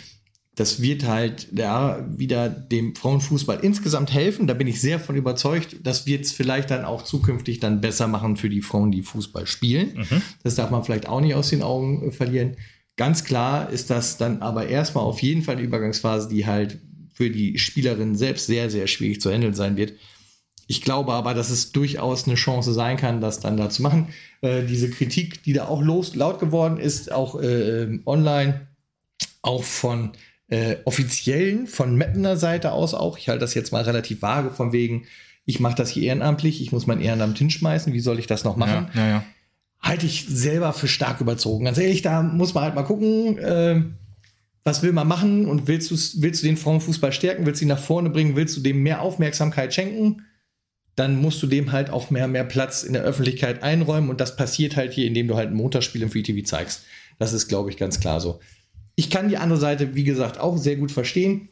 das wird halt ja wieder dem Frauenfußball insgesamt helfen. Da bin ich sehr von überzeugt. Das wird es vielleicht dann auch zukünftig dann besser machen für die Frauen, die Fußball spielen. Mhm. Das darf man vielleicht auch nicht aus den Augen äh, verlieren. Ganz klar ist das dann aber erstmal auf jeden Fall eine Übergangsphase, die halt für die Spielerin selbst sehr, sehr schwierig zu handeln sein wird. Ich glaube aber, dass es durchaus eine Chance sein kann, das dann da zu machen. Äh, diese Kritik, die da auch los, laut geworden ist, auch äh, online, auch von äh, offiziellen, von Mappener Seite aus auch, ich halte das jetzt mal relativ vage, von wegen, ich mache das hier ehrenamtlich, ich muss mein Ehrenamt hinschmeißen, wie soll ich das noch machen? Ja, ja, ja. Halte ich selber für stark überzogen. Ganz ehrlich, da muss man halt mal gucken, äh, was will man machen und willst, willst du den Frauenfußball stärken, willst du ihn nach vorne bringen, willst du dem mehr Aufmerksamkeit schenken? dann musst du dem halt auch mehr, mehr Platz in der Öffentlichkeit einräumen und das passiert halt hier, indem du halt ein Motorspiel im Free TV zeigst. Das ist, glaube ich, ganz klar so. Ich kann die andere Seite, wie gesagt, auch sehr gut verstehen.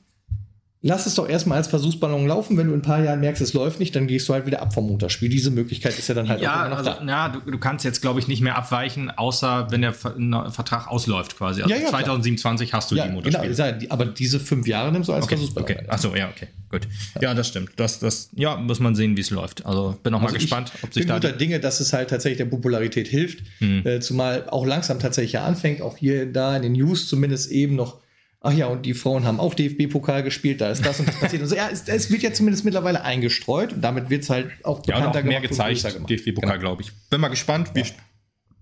Lass es doch erstmal als Versuchsballon laufen. Wenn du in ein paar Jahren merkst, es läuft nicht, dann gehst du halt wieder ab vom Montagsspiel. Diese Möglichkeit ist ja dann halt Ja, auch immer noch also, da. ja du, du kannst jetzt, glaube ich, nicht mehr abweichen, außer wenn der Vertrag ausläuft quasi. Also Ja, ja, klar. 2027 hast du Ja, die genau. Motorspiele. ich die- Aber diese fünf Jahre nimmst du als Okay, Versuchsballon. okay. Achso, ja, okay, gut. Ja, das stimmt. Das, das, ja, muss man sehen, wie es läuft. Also bin auch mal Also gespannt, ich ob sich bin da. Mhm. guter Dinge, dass es halt tatsächlich der Popularität hilft. Äh, zumal auch langsam tatsächlich ja anfängt, auch hier da in den News zumindest eben noch. Ach ja, und die Frauen haben auch DFB-Pokal gespielt, da ist das und das passiert. Und so, ja, es, es wird ja zumindest mittlerweile eingestreut und damit wird es halt auch Ja, und auch mehr gezeigt. DFB-Pokal, glaube ich. Bin mal gespannt. Wir,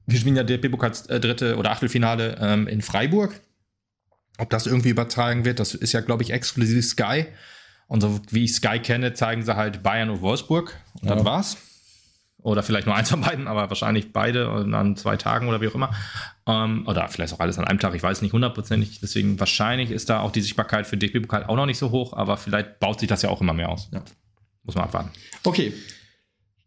wir spielen ja DFB-Pokal äh, dritte oder Achtelfinale ähm, in Freiburg. Ob das irgendwie übertragen wird, das ist ja, glaube ich, exklusiv Sky. Und so wie ich Sky kenne, zeigen sie halt Bayern und Wolfsburg. Und dann Ja. war's. Oder vielleicht nur eins von beiden, aber wahrscheinlich beide und an zwei Tagen oder wie auch immer. Ähm, oder vielleicht auch alles an einem Tag, ich weiß nicht hundertprozentig. Deswegen wahrscheinlich ist da auch die Sichtbarkeit für DFB-Pokal auch noch nicht so hoch, aber vielleicht baut sich das ja auch immer mehr aus. Ja. Muss man abwarten. Okay.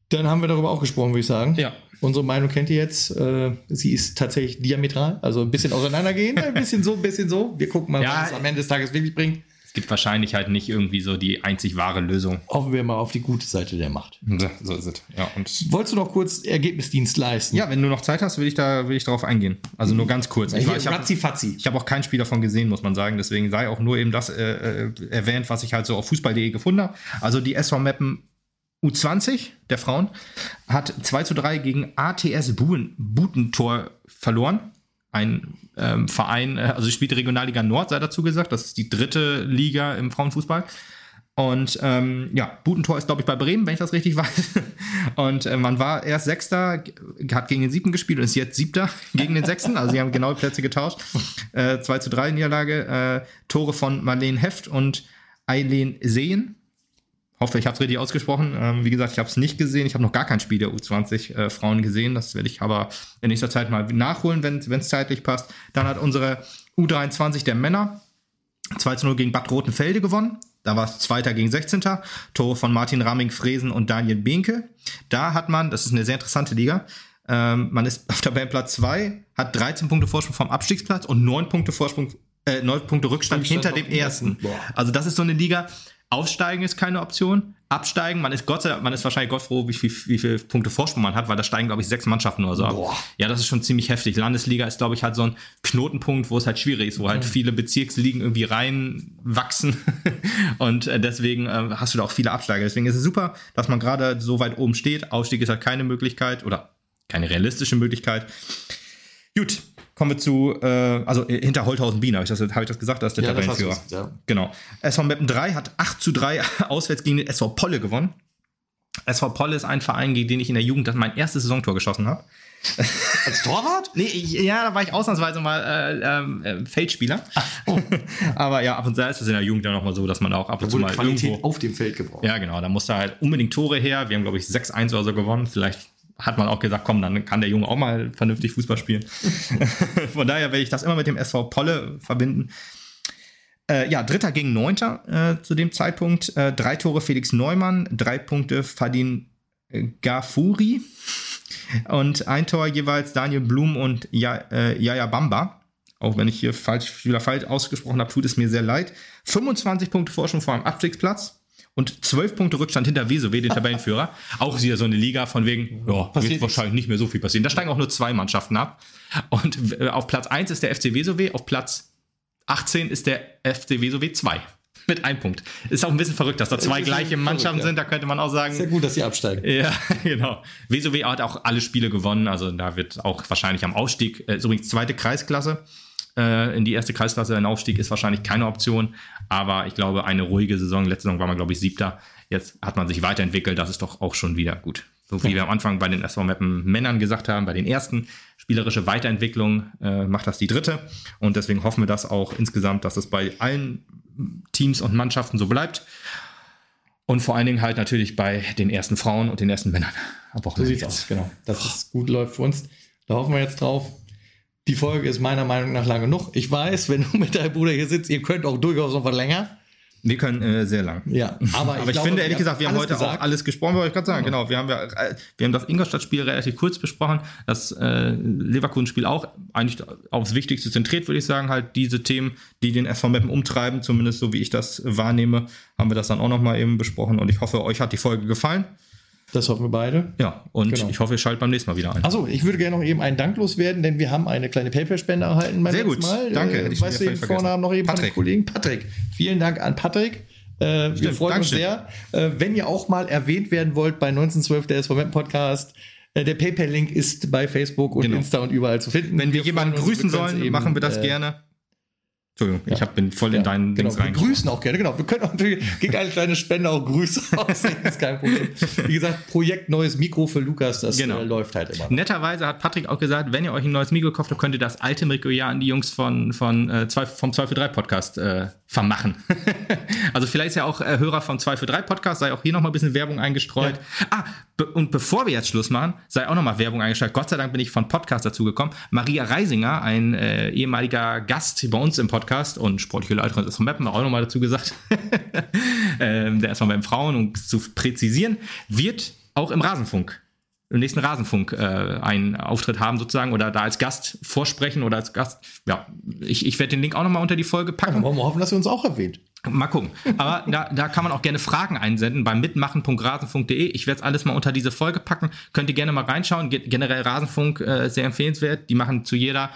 Dann haben wir darüber auch gesprochen, würde ich sagen. Ja. Unsere Meinung kennt ihr jetzt. Äh, sie ist tatsächlich diametral, also ein bisschen auseinandergehen, ein bisschen so, ein bisschen so. Wir gucken mal, Ja. was es am Ende des Tages wirklich bringt. Es gibt wahrscheinlich halt nicht irgendwie so die einzig wahre Lösung. Hoffen wir mal auf die gute Seite der Macht. So, so ist es. Ja, und Wolltest du noch kurz Ergebnisdienst leisten? ja, wenn du noch Zeit hast, will ich da will ich darauf eingehen. Also nur ganz kurz. Ich, ich habe hab auch kein Spiel davon gesehen, muss man sagen. Deswegen sei auch nur eben das äh, äh, erwähnt, was ich halt so auf fußball.de gefunden habe. Also die SV Meppen U20 der Frauen hat 2 zu 3 gegen ATS Buen, Butentor verloren. Ein ähm, Verein, äh, also spielt Regionalliga Nord, sei dazu gesagt. Das ist die dritte Liga im Frauenfußball. Und ähm, ja, Butentor ist, glaube ich, bei Bremen, wenn ich das richtig weiß. Und äh, man war erst Sechster, hat gegen den Siebten gespielt und ist jetzt Siebter gegen den Sechsten. Also sie haben genau die Plätze getauscht. Äh, 2 zu 3 Niederlage. Äh, Tore von Marlene Heft und Eileen Sehen. Hoffe, ich habe es richtig ausgesprochen. Ähm, wie gesagt, ich habe es nicht gesehen. Ich habe noch gar kein Spiel der U20 äh, Frauen gesehen. Das werde ich aber in nächster Zeit mal nachholen, wenn es zeitlich passt. Dann hat unsere U23 der Männer 2 zu 0 gegen Bad Rotenfelde gewonnen. Da war es Zweiter gegen 16. Tore von Martin Raming-Fresen und Daniel Behnke. Da hat man, das ist eine sehr interessante Liga, ähm, man ist auf Tabellenplatz 2, hat 13 Punkte Vorsprung vom Abstiegsplatz und 9 Punkte Vorsprung, äh, 9 Punkte Rückstand Rückstand hinter dem ersten. Boah. Also das ist so eine Liga. Aufsteigen ist keine Option. Absteigen, man ist Gott sei man ist wahrscheinlich Gott froh, wie viel, wie viele Punkte Vorsprung man hat, weil da steigen, glaube ich, sechs Mannschaften oder so ab. Boah. Ja, das ist schon ziemlich heftig. Landesliga ist, glaube ich, halt so ein Knotenpunkt, wo es halt schwierig ist, wo halt viele Bezirksligen irgendwie reinwachsen. Und äh, deswegen äh, hast du da auch viele Absteiger. Deswegen ist es super, dass man gerade so weit oben steht. Ausstieg ist halt keine Möglichkeit oder keine realistische Möglichkeit. Gut, kommen wir zu, äh, also äh, hinter Holthausen Bienen, habe ich, das- hab ich das gesagt, das ist der Ja, das hast du Tabellenführer. ja. Genau. SV Meppen 3 hat 8 zu 3 auswärts gegen den SV Polle gewonnen. SV Polle ist ein Verein, gegen den ich in der Jugend mein erstes Saisontor geschossen habe. Als Torwart? Nee, ich, ja, da war ich ausnahmsweise mal äh, ähm, äh, Feldspieler. Aber ja, ab und zu ist es in der Jugend dann nochmal so, dass man auch ab und Da zu mal Qualität irgendwo. auf dem Feld gebraucht. Ja, genau, da musste halt unbedingt Tore her. Wir haben, glaube ich, 6-1 oder so gewonnen. Vielleicht hat man auch gesagt, komm, dann kann der Junge auch mal vernünftig Fußball spielen. Von daher werde ich das immer mit dem SV Polle verbinden. Äh, ja, Dritter gegen Neunter äh, zu dem Zeitpunkt. Äh, drei Tore Felix Neumann, drei Punkte Fadin äh, Gafuri und ein Tor jeweils Daniel Blum und ja, äh, Yaya Bamba. Auch wenn ich hier falsch, wieder falsch ausgesprochen habe, tut es mir sehr leid. 25 Punkte Vorsprung vor dem Abstiegsplatz und 12 Punkte Rückstand hinter Wesowe, den Tabellenführer. Auch wieder so eine Liga von wegen, ja, wird wahrscheinlich nicht mehr so viel passieren. Da steigen auch nur zwei Mannschaften ab. Und äh, auf Platz 1 ist der FC Wesowe, auf Platz 18 ist der FC Wesowe 2. Mit einem Punkt. Ist auch ein bisschen verrückt, dass da zwei gleiche verrückt, Mannschaften ja. sind. Da könnte man auch sagen, Sehr gut, dass sie absteigen. ja, genau. WSOW hat auch alle Spiele gewonnen, also da wird auch wahrscheinlich am Aufstieg, äh, übrigens zweite Kreisklasse, äh, in die erste Kreisklasse, ein Aufstieg ist wahrscheinlich keine Option, aber ich glaube, eine ruhige Saison, letzte Saison war man, glaube ich, siebter, jetzt hat man sich weiterentwickelt, das ist doch auch schon wieder gut. So wie wir am Anfang bei den SV Mappen Männern gesagt haben, bei den ersten, spielerische Weiterentwicklung äh, macht das die dritte und deswegen hoffen wir das auch insgesamt, dass es bei allen Teams und Mannschaften so bleibt. Und vor allen Dingen halt natürlich bei den ersten Frauen und den ersten Männern. Am So sieht's jetzt. aus, genau. Dass es gut läuft für uns. Da hoffen wir jetzt drauf. Die Folge ist meiner Meinung nach lang genug. Ich weiß, wenn du mit deinem Bruder hier sitzt, ihr könnt auch durchaus noch was länger. Wir können äh, sehr lang. Ja, aber, Aber ich, glaube, finde ehrlich gesagt, wir haben heute gesagt. auch alles gesprochen, wollte ich gerade sagen. Genau, wir haben ja, äh, wir haben das Ingolstadt-Spiel relativ kurz besprochen, das äh, Leverkusen-Spiel auch eigentlich aufs Wichtigste zentriert, würde ich sagen, halt diese Themen, die den SV Meppen umtreiben, zumindest so wie ich das wahrnehme, haben wir das dann auch nochmal eben besprochen und ich hoffe, euch hat die Folge gefallen. Das hoffen wir beide. Ja, und Genau. ich hoffe, ihr schaltet beim nächsten Mal wieder ein. Achso, ich würde gerne noch eben einen Dank loswerden, denn wir haben eine kleine PayPal-Spende erhalten beim Sehr gut. Mal. Danke, Äh, ich schon weißt du wieder den Vornamen noch eben Patrick. Kollegen? Patrick. Vielen Dank an Patrick. Äh, wir freuen uns Dankeschön. sehr. Äh, wenn ihr auch mal erwähnt werden wollt bei 1912 der SVM Podcast, äh, der PayPal-Link ist bei Facebook und Genau. Insta und überall zu finden. Wenn wir, jemanden freuen uns, grüßen wir sollen, eben, machen wir das äh, gerne. Entschuldigung, ich hab, bin voll in Ja, deinen genau, Dings wir reingekommen. grüßen auch gerne, genau. Wir können auch natürlich gegen eine kleine Spende auch Grüße aussehen, ist kein Problem. Wie gesagt, Projekt neues Mikro für Lukas, das Genau. äh, läuft halt immer. Netterweise hat Patrick auch gesagt, wenn ihr euch ein neues Mikro kauft, dann könnt ihr das alte Mikro ja an die Jungs von, von, äh, zwei, vom 2 für 3 Podcast äh, vermachen. also vielleicht ist ja auch äh, Hörer vom 2 für 3 Podcast, sei auch hier nochmal ein bisschen Werbung eingestreut. Ah, be und bevor wir jetzt Schluss machen, sei auch nochmal Werbung eingestreut. Gott sei Dank bin ich von Podcast dazu gekommen. Maria Reisinger, ein äh, ehemaliger Gast bei uns im Podcast und sportliche Leiterin des von Mappen, auch nochmal dazu gesagt. ähm, der erstmal beim Frauen, um zu präzisieren, wird auch im Rasenfunk im nächsten Rasenfunk äh, einen Auftritt haben sozusagen oder da als Gast vorsprechen oder als Gast. Ja, ich, ich werde den Link auch nochmal unter die Folge Dann packen. wollen wir hoffen, dass ihr uns auch erwähnt. Mal gucken. Aber da, da kann man auch gerne Fragen einsenden beim mitmachen.rasenfunk.de. Ich werde es alles mal unter diese Folge packen. Könnt ihr gerne mal reinschauen. Ge generell Rasenfunk äh, sehr empfehlenswert. Die machen zu jeder,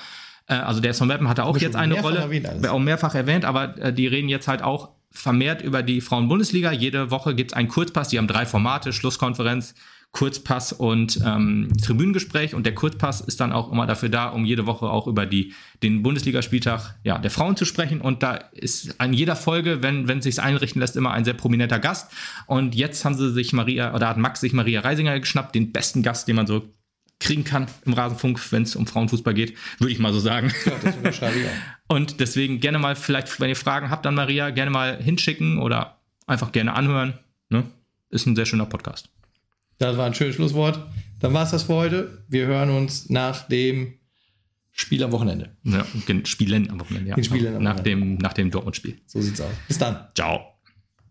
äh, also der SV Mappen hatte auch jetzt eine Rolle, erwähnt auch mehrfach erwähnt, aber äh, die reden jetzt halt auch vermehrt über die Frauen-Bundesliga. Jede Woche gibt es einen Kurzpass. Die haben drei Formate, Schlusskonferenz, Kurzpass und ähm, Tribünengespräch. Und der Kurzpass ist dann auch immer dafür da, um jede Woche auch über die, den Bundesligaspieltag ja, der Frauen zu sprechen. Und da ist an jeder Folge, wenn es sich einrichten lässt, immer ein sehr prominenter Gast. Und jetzt haben sie sich Maria, oder hat Max sich Maria Reisinger geschnappt, den besten Gast, den man so kriegen kann im Rasenfunk, wenn es um Frauenfußball geht, würde ich mal so sagen. Ja, das unterschreibe ich auch. Und deswegen gerne mal, vielleicht, wenn ihr Fragen habt an Maria, gerne mal hinschicken oder einfach gerne anhören. Ne? Ist ein sehr schöner Podcast. Das war ein schönes Schlusswort. Dann war es das für heute. Wir hören uns nach dem Spiel am Wochenende. Ja, Spielen am Wochenende, ja. Den Spielen am nach, Wochenende. dem, nach dem Dortmund-Spiel. So sieht's aus. Bis dann. Ciao.